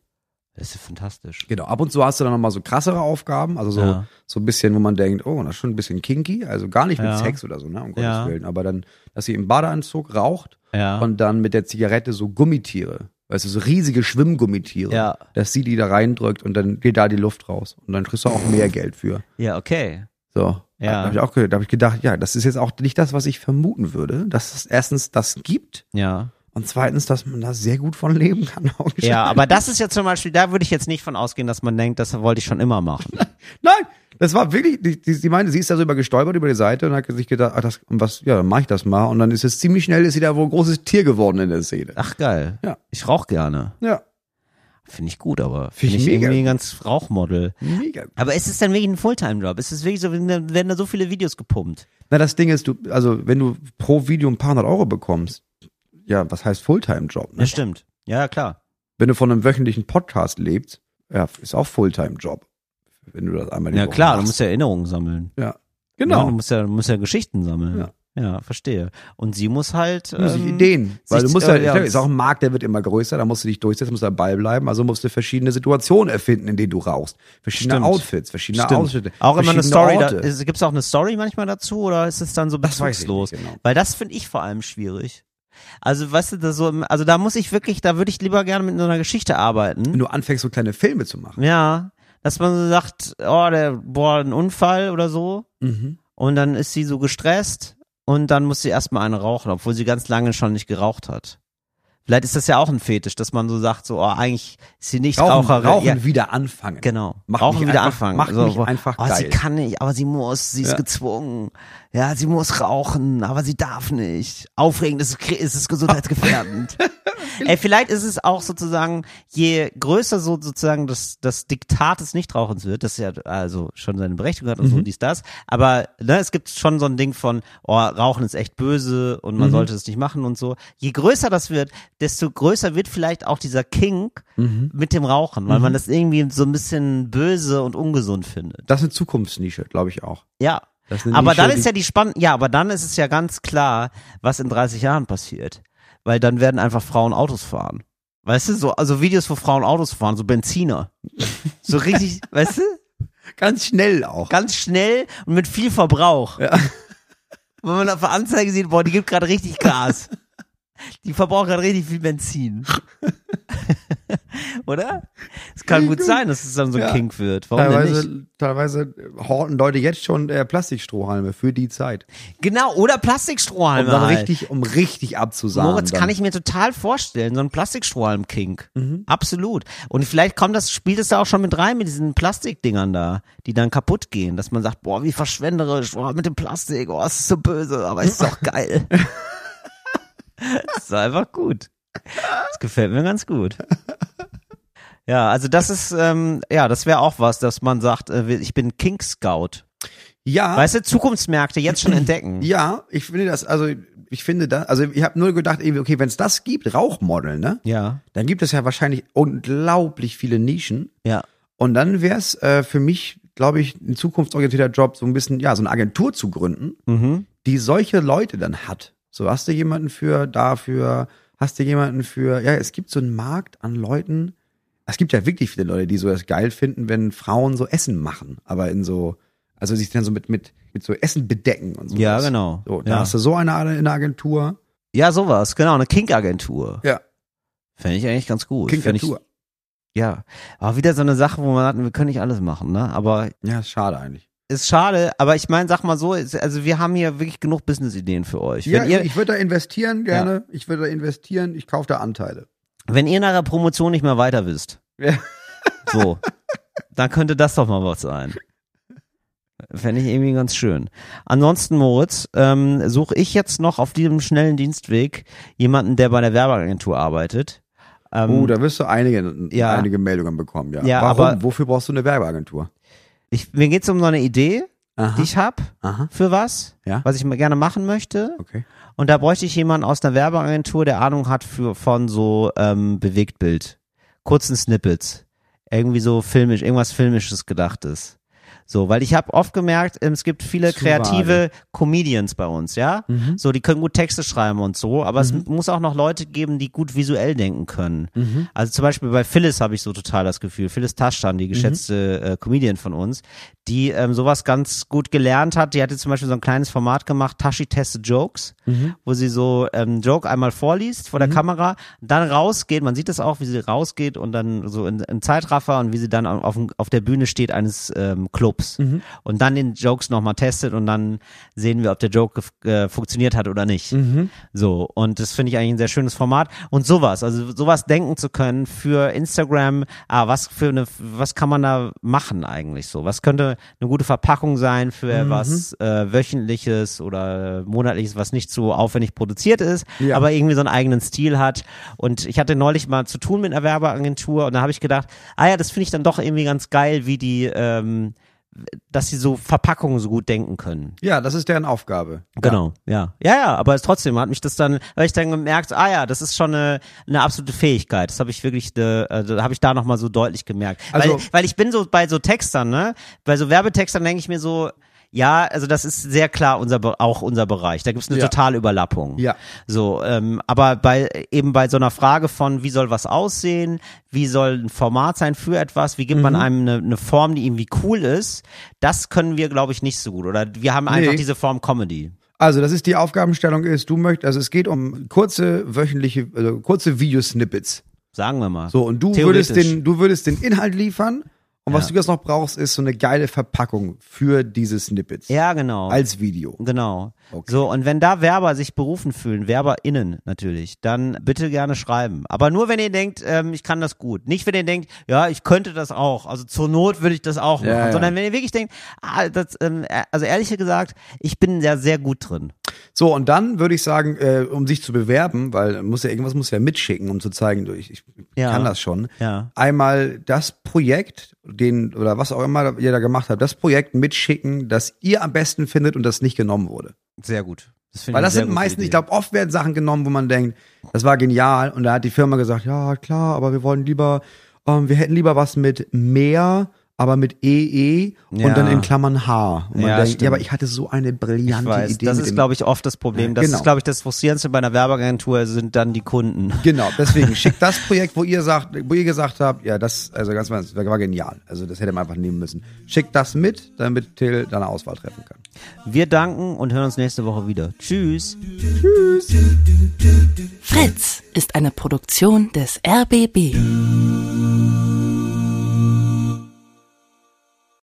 Das ist fantastisch. Genau. Ab und zu hast du dann nochmal so krassere Aufgaben, also so, Ja. so ein bisschen, wo man denkt, oh, das ist schon ein bisschen kinky, also gar nicht mit Ja. Sex oder so, ne, um Gottes Ja. Willen. Aber dann, dass sie im Badeanzug raucht und dann mit der Zigarette so Gummitiere, weißt du, so riesige Schwimmgummitiere, dass sie die da reindrückt und dann geht da die Luft raus. Und dann kriegst du auch mehr Geld für. ja, okay. So. Ja. Da habe ich auch ge- da hab ich gedacht, ja, das ist jetzt auch nicht das, was ich vermuten würde, dass es erstens das gibt, Ja. Und zweitens, dass man da sehr gut von leben kann. Ja, aber das ist ja zum Beispiel, da würde ich jetzt nicht von ausgehen, dass man denkt, das wollte ich schon immer machen. Nein, das war wirklich, die, die, die meinte, sie ist da so über gestolpert über die Seite und hat sich gedacht, ach, das, was, ja, dann mach ich das mal. Und dann ist es ziemlich schnell, ist sie da wohl ein großes Tier geworden in der Szene. Ach geil. Ja. Ich rauche gerne. Ja, Finde ich gut, aber Find finde ich mega irgendwie ein ganz Rauchmodel. mega. Aber ist es dann wirklich ein Fulltime-Job? Ist es wirklich so, werden da so viele Videos gepumpt? Na, das Ding ist, du, also, wenn du pro Video ein paar hundert Euro bekommst, ja, was heißt Fulltime-Job? Ne? Das stimmt. Ja, klar. Wenn du von einem wöchentlichen Podcast lebst, ja, ist auch Fulltime-Job. Wenn du das einmal die Ja, Woche klar, du machst. musst ja Erinnerungen sammeln. Ja, Ja, genau. du musst ja, du musst ja Geschichten sammeln. Ja. Ja, verstehe. Und sie muss halt. muss ich ähm, Ideen. Weil du musst äh, ja, ist auch ein Markt, der wird immer größer, da musst du dich durchsetzen, musst dabei bleiben, also musst du verschiedene Situationen erfinden, in denen du rauchst. Verschiedene Stimmt. Outfits, verschiedene Stimmt. Ausschnitte. Auch immer eine Story. Gibt es auch eine Story manchmal dazu oder ist es dann so bezugslos? genau. Weil das finde ich vor allem schwierig. Also, weißt du, das so, also da muss ich wirklich, da würde ich lieber gerne mit so einer Geschichte arbeiten. Wenn du anfängst, so kleine Filme zu machen. Ja, dass man so sagt, oh, der, boah, ein Unfall oder so. Mhm. Und dann ist sie so gestresst und dann muss sie erstmal eine rauchen, obwohl sie ganz lange schon nicht geraucht hat. Vielleicht ist das ja auch ein Fetisch, dass man so sagt, so, oh, eigentlich ist sie nicht Rauchen, Raucherin. rauchen ja, wieder anfangen. Genau. Mach Rauchen wieder einfach- anfangen. mach so, mich einfach oh, Sie geil. kann nicht, aber sie muss, sie ist Ja. gezwungen. Ja, sie muss rauchen, aber sie darf nicht. Aufregend ist, es- ist es gesundheitsgefährdend. Ey, vielleicht ist es auch sozusagen, je größer so sozusagen das, das Diktat des Nichtrauchens wird, das ja also schon seine Berechtigung hat und Mhm. so dies, das, aber ne, es gibt schon so ein Ding von, oh, Rauchen ist echt böse und Mhm. man sollte es nicht machen und so. Je größer das wird, desto größer wird vielleicht auch dieser Kink Mhm. mit dem Rauchen, weil man das irgendwie so ein bisschen böse und ungesund findet. Das ist eine Zukunftsnische, glaube ich auch. Ja. Aber Nische, dann ist ja die Spann ja, aber dann ist es ja ganz klar, was in 30 Jahren passiert. Weil dann werden einfach Frauen Autos fahren. Weißt du, so, also Videos, wo Frauen Autos fahren, so Benziner. So richtig, weißt du? Ganz schnell auch. Ganz schnell und mit viel Verbrauch. Ja. Wenn man auf der Anzeige sieht, boah, die gibt gerade richtig Gas. Die verbraucht gerade richtig viel Benzin. Oder? Es kann gut sein, dass es dann so ein Ja. Kink wird. Warum denn nicht? Teilweise, teilweise horten Leute jetzt schon äh, Plastikstrohhalme für die Zeit. Genau, oder Um Plastikstrohhalme. dann halt. richtig, um richtig abzusagen. Moritz dann. kann ich mir total vorstellen, so ein Plastikstrohhalm-Kink. Mhm. Absolut. Und vielleicht kommt das, spielt es da auch schon mit rein mit diesen Plastikdingern da, die dann kaputt gehen, dass man sagt, boah, wie verschwenderisch, boah, mit dem Plastik, oh, es ist so böse, aber es ist doch geil. Das ist einfach gut. Das gefällt mir ganz gut. Ja, also das ist, ähm, ja, das wäre auch was, dass man sagt, äh, ich bin Kink Scout. Ja, Weißt du, Zukunftsmärkte jetzt schon entdecken. ja, ich finde das, also ich finde das, also ich habe nur gedacht, okay, wenn es das gibt, Rauchmodel, ne, Ja, dann gibt es ja wahrscheinlich unglaublich viele Nischen. ja. Und dann wäre es äh, für mich, glaube ich, ein zukunftsorientierter Job, so ein bisschen, ja, so eine Agentur zu gründen, Mhm. die solche Leute dann hat. So hast du jemanden für dafür, hast du jemanden für, ja, es gibt so einen Markt an Leuten. Es gibt ja wirklich viele Leute, die so das geil finden, wenn Frauen so Essen machen, aber in so, also sich dann so mit, mit, mit so Essen bedecken und so. Ja, genau. So, da Ja. hast du so eine in der Agentur. Ja, sowas, genau, eine Kink-Agentur. Ja, Fände ich eigentlich ganz gut. Kinkagentur. ja. Aber wieder so eine Sache, wo man sagt, wir können nicht alles machen, ne? Aber Ja, ist schade eigentlich. Ist schade, aber ich meine, sag mal so, also wir haben hier wirklich genug Business-Ideen für euch. Ja, ihr, ich würde da investieren gerne. Ich würde da investieren. Ich kaufe da Anteile. wenn ihr nach der Promotion nicht mehr weiter wisst, Ja. so, dann könnte das doch mal was sein. Fände ich irgendwie ganz schön. Ansonsten, Moritz, ähm, suche ich jetzt noch auf diesem schnellen Dienstweg jemanden, der bei der Werbeagentur arbeitet. Ähm, Oh, da wirst du einige, Ja. einige Meldungen bekommen, ja. Ja, Warum? aber- Wofür brauchst du eine Werbeagentur? Ich, mir geht's um so eine Idee, Aha. die ich hab Aha. für was, Ja. was ich mal gerne machen möchte. Okay. Und da bräuchte ich jemanden aus einer Werbeagentur, der Ahnung hat für, von so ähm, Bewegtbild, kurzen Snippets, irgendwie so filmisch, irgendwas filmisches gedachtes. So, weil ich habe oft gemerkt, ähm, es gibt viele Zu kreative Comedians bei uns, ja. Mhm. So, die können gut Texte schreiben und so, aber es muss auch noch Leute geben, die gut visuell denken können. Mhm. Also zum Beispiel bei Phyllis habe ich so total das Gefühl, Phyllis Taschtan, die Mhm. geschätzte äh, Comedian von uns, die ähm, sowas ganz gut gelernt hat. Die hatte zum Beispiel so ein kleines Format gemacht, Tashi testet Jokes, Mhm. wo sie so ähm, Joke einmal vorliest vor der Kamera, dann rausgeht, man sieht das auch, wie sie rausgeht und dann so in, in Zeitraffer und wie sie dann auf, auf der Bühne steht eines ähm, Clubs Clubs und dann den Jokes nochmal testet und dann sehen wir, ob der Joke äh, funktioniert hat oder nicht. So, und das finde ich eigentlich ein sehr schönes Format. Und sowas, also sowas denken zu können für Instagram, ah, was für eine, was kann man da machen eigentlich so? Was könnte eine gute Verpackung sein für was äh, wöchentliches oder monatliches, was nicht so aufwendig produziert ist, Ja. aber irgendwie so einen eigenen Stil hat. Und ich hatte neulich mal zu tun mit einer Werbeagentur und da habe ich gedacht, ah ja, das finde ich dann doch irgendwie ganz geil, wie die, ähm, dass sie so Verpackungen so gut denken können. Ja, das ist deren Aufgabe. Genau, ja. Ja, ja, aber es trotzdem hat mich das dann, weil ich dann gemerkt, ah ja, das ist schon eine, eine absolute Fähigkeit. Das habe ich wirklich, äh, also habe ich da nochmal so deutlich gemerkt. Also- weil, weil ich bin so bei so Textern, ne? Bei so Werbetextern denke ich mir so, ja, also das ist sehr klar unser auch unser Bereich. Da gibt es eine Ja. totale Überlappung. Ja. So, ähm, aber bei eben bei so einer Frage von, wie soll was aussehen, wie soll ein Format sein für etwas, wie gibt man Mhm. einem eine, eine Form, die irgendwie cool ist, das können wir, glaube ich, nicht so gut. Oder wir haben einfach Nee. diese Form Comedy. Also, das ist die Aufgabenstellung ist, du möchtest, also es geht um kurze wöchentliche, also kurze Videosnippets. Sagen wir mal. So, und du würdest den, du würdest den Inhalt liefern und was Ja. du jetzt noch brauchst, ist so eine geile Verpackung für diese Snippets. Ja, genau. Als Video. Genau. Okay. So, und wenn da Werber sich berufen fühlen, WerberInnen natürlich, dann bitte gerne schreiben. Aber nur, wenn ihr denkt, ähm, ich kann das gut. Nicht, wenn ihr denkt, ja, ich könnte das auch. Also zur Not würde ich das auch machen. Ja, ja. Sondern wenn ihr wirklich denkt, ah, das, ähm, äh, also ehrlich gesagt, ich bin da sehr gut drin. So, und dann würde ich sagen, äh, um sich zu bewerben, weil muss ja irgendwas muss ja mitschicken, um zu zeigen, ich, ich Ja. kann das schon. Ja. Einmal das Projekt, den oder was auch immer ihr da gemacht habt, das Projekt mitschicken, das ihr am besten findet und das nicht genommen wurde. Sehr gut. Das Weil das sind meistens, ich glaube, oft werden Sachen genommen, wo man denkt, das war genial und da hat die Firma gesagt, ja klar, aber wir wollen lieber, ähm, wir hätten lieber was mit mehr, aber mit EE Ja. und dann in Klammern H. Und man Ja, denkt, stimmt. ja, aber ich hatte so eine ich brillante weiß, Idee. das ist, glaube ich, oft das Problem. Das Genau. ist, glaube ich, das Frustrierendste bei einer Werbeagentur sind dann die Kunden. Genau, deswegen schickt das Projekt, wo ihr sagt, wo ihr gesagt habt, ja, das, also ganz mal, das war genial. Also das hätte man einfach nehmen müssen. Schickt das mit, damit Till deine Auswahl treffen kann. Wir danken und hören uns nächste Woche wieder. Tschüss. Fritz ist eine Produktion des RBB.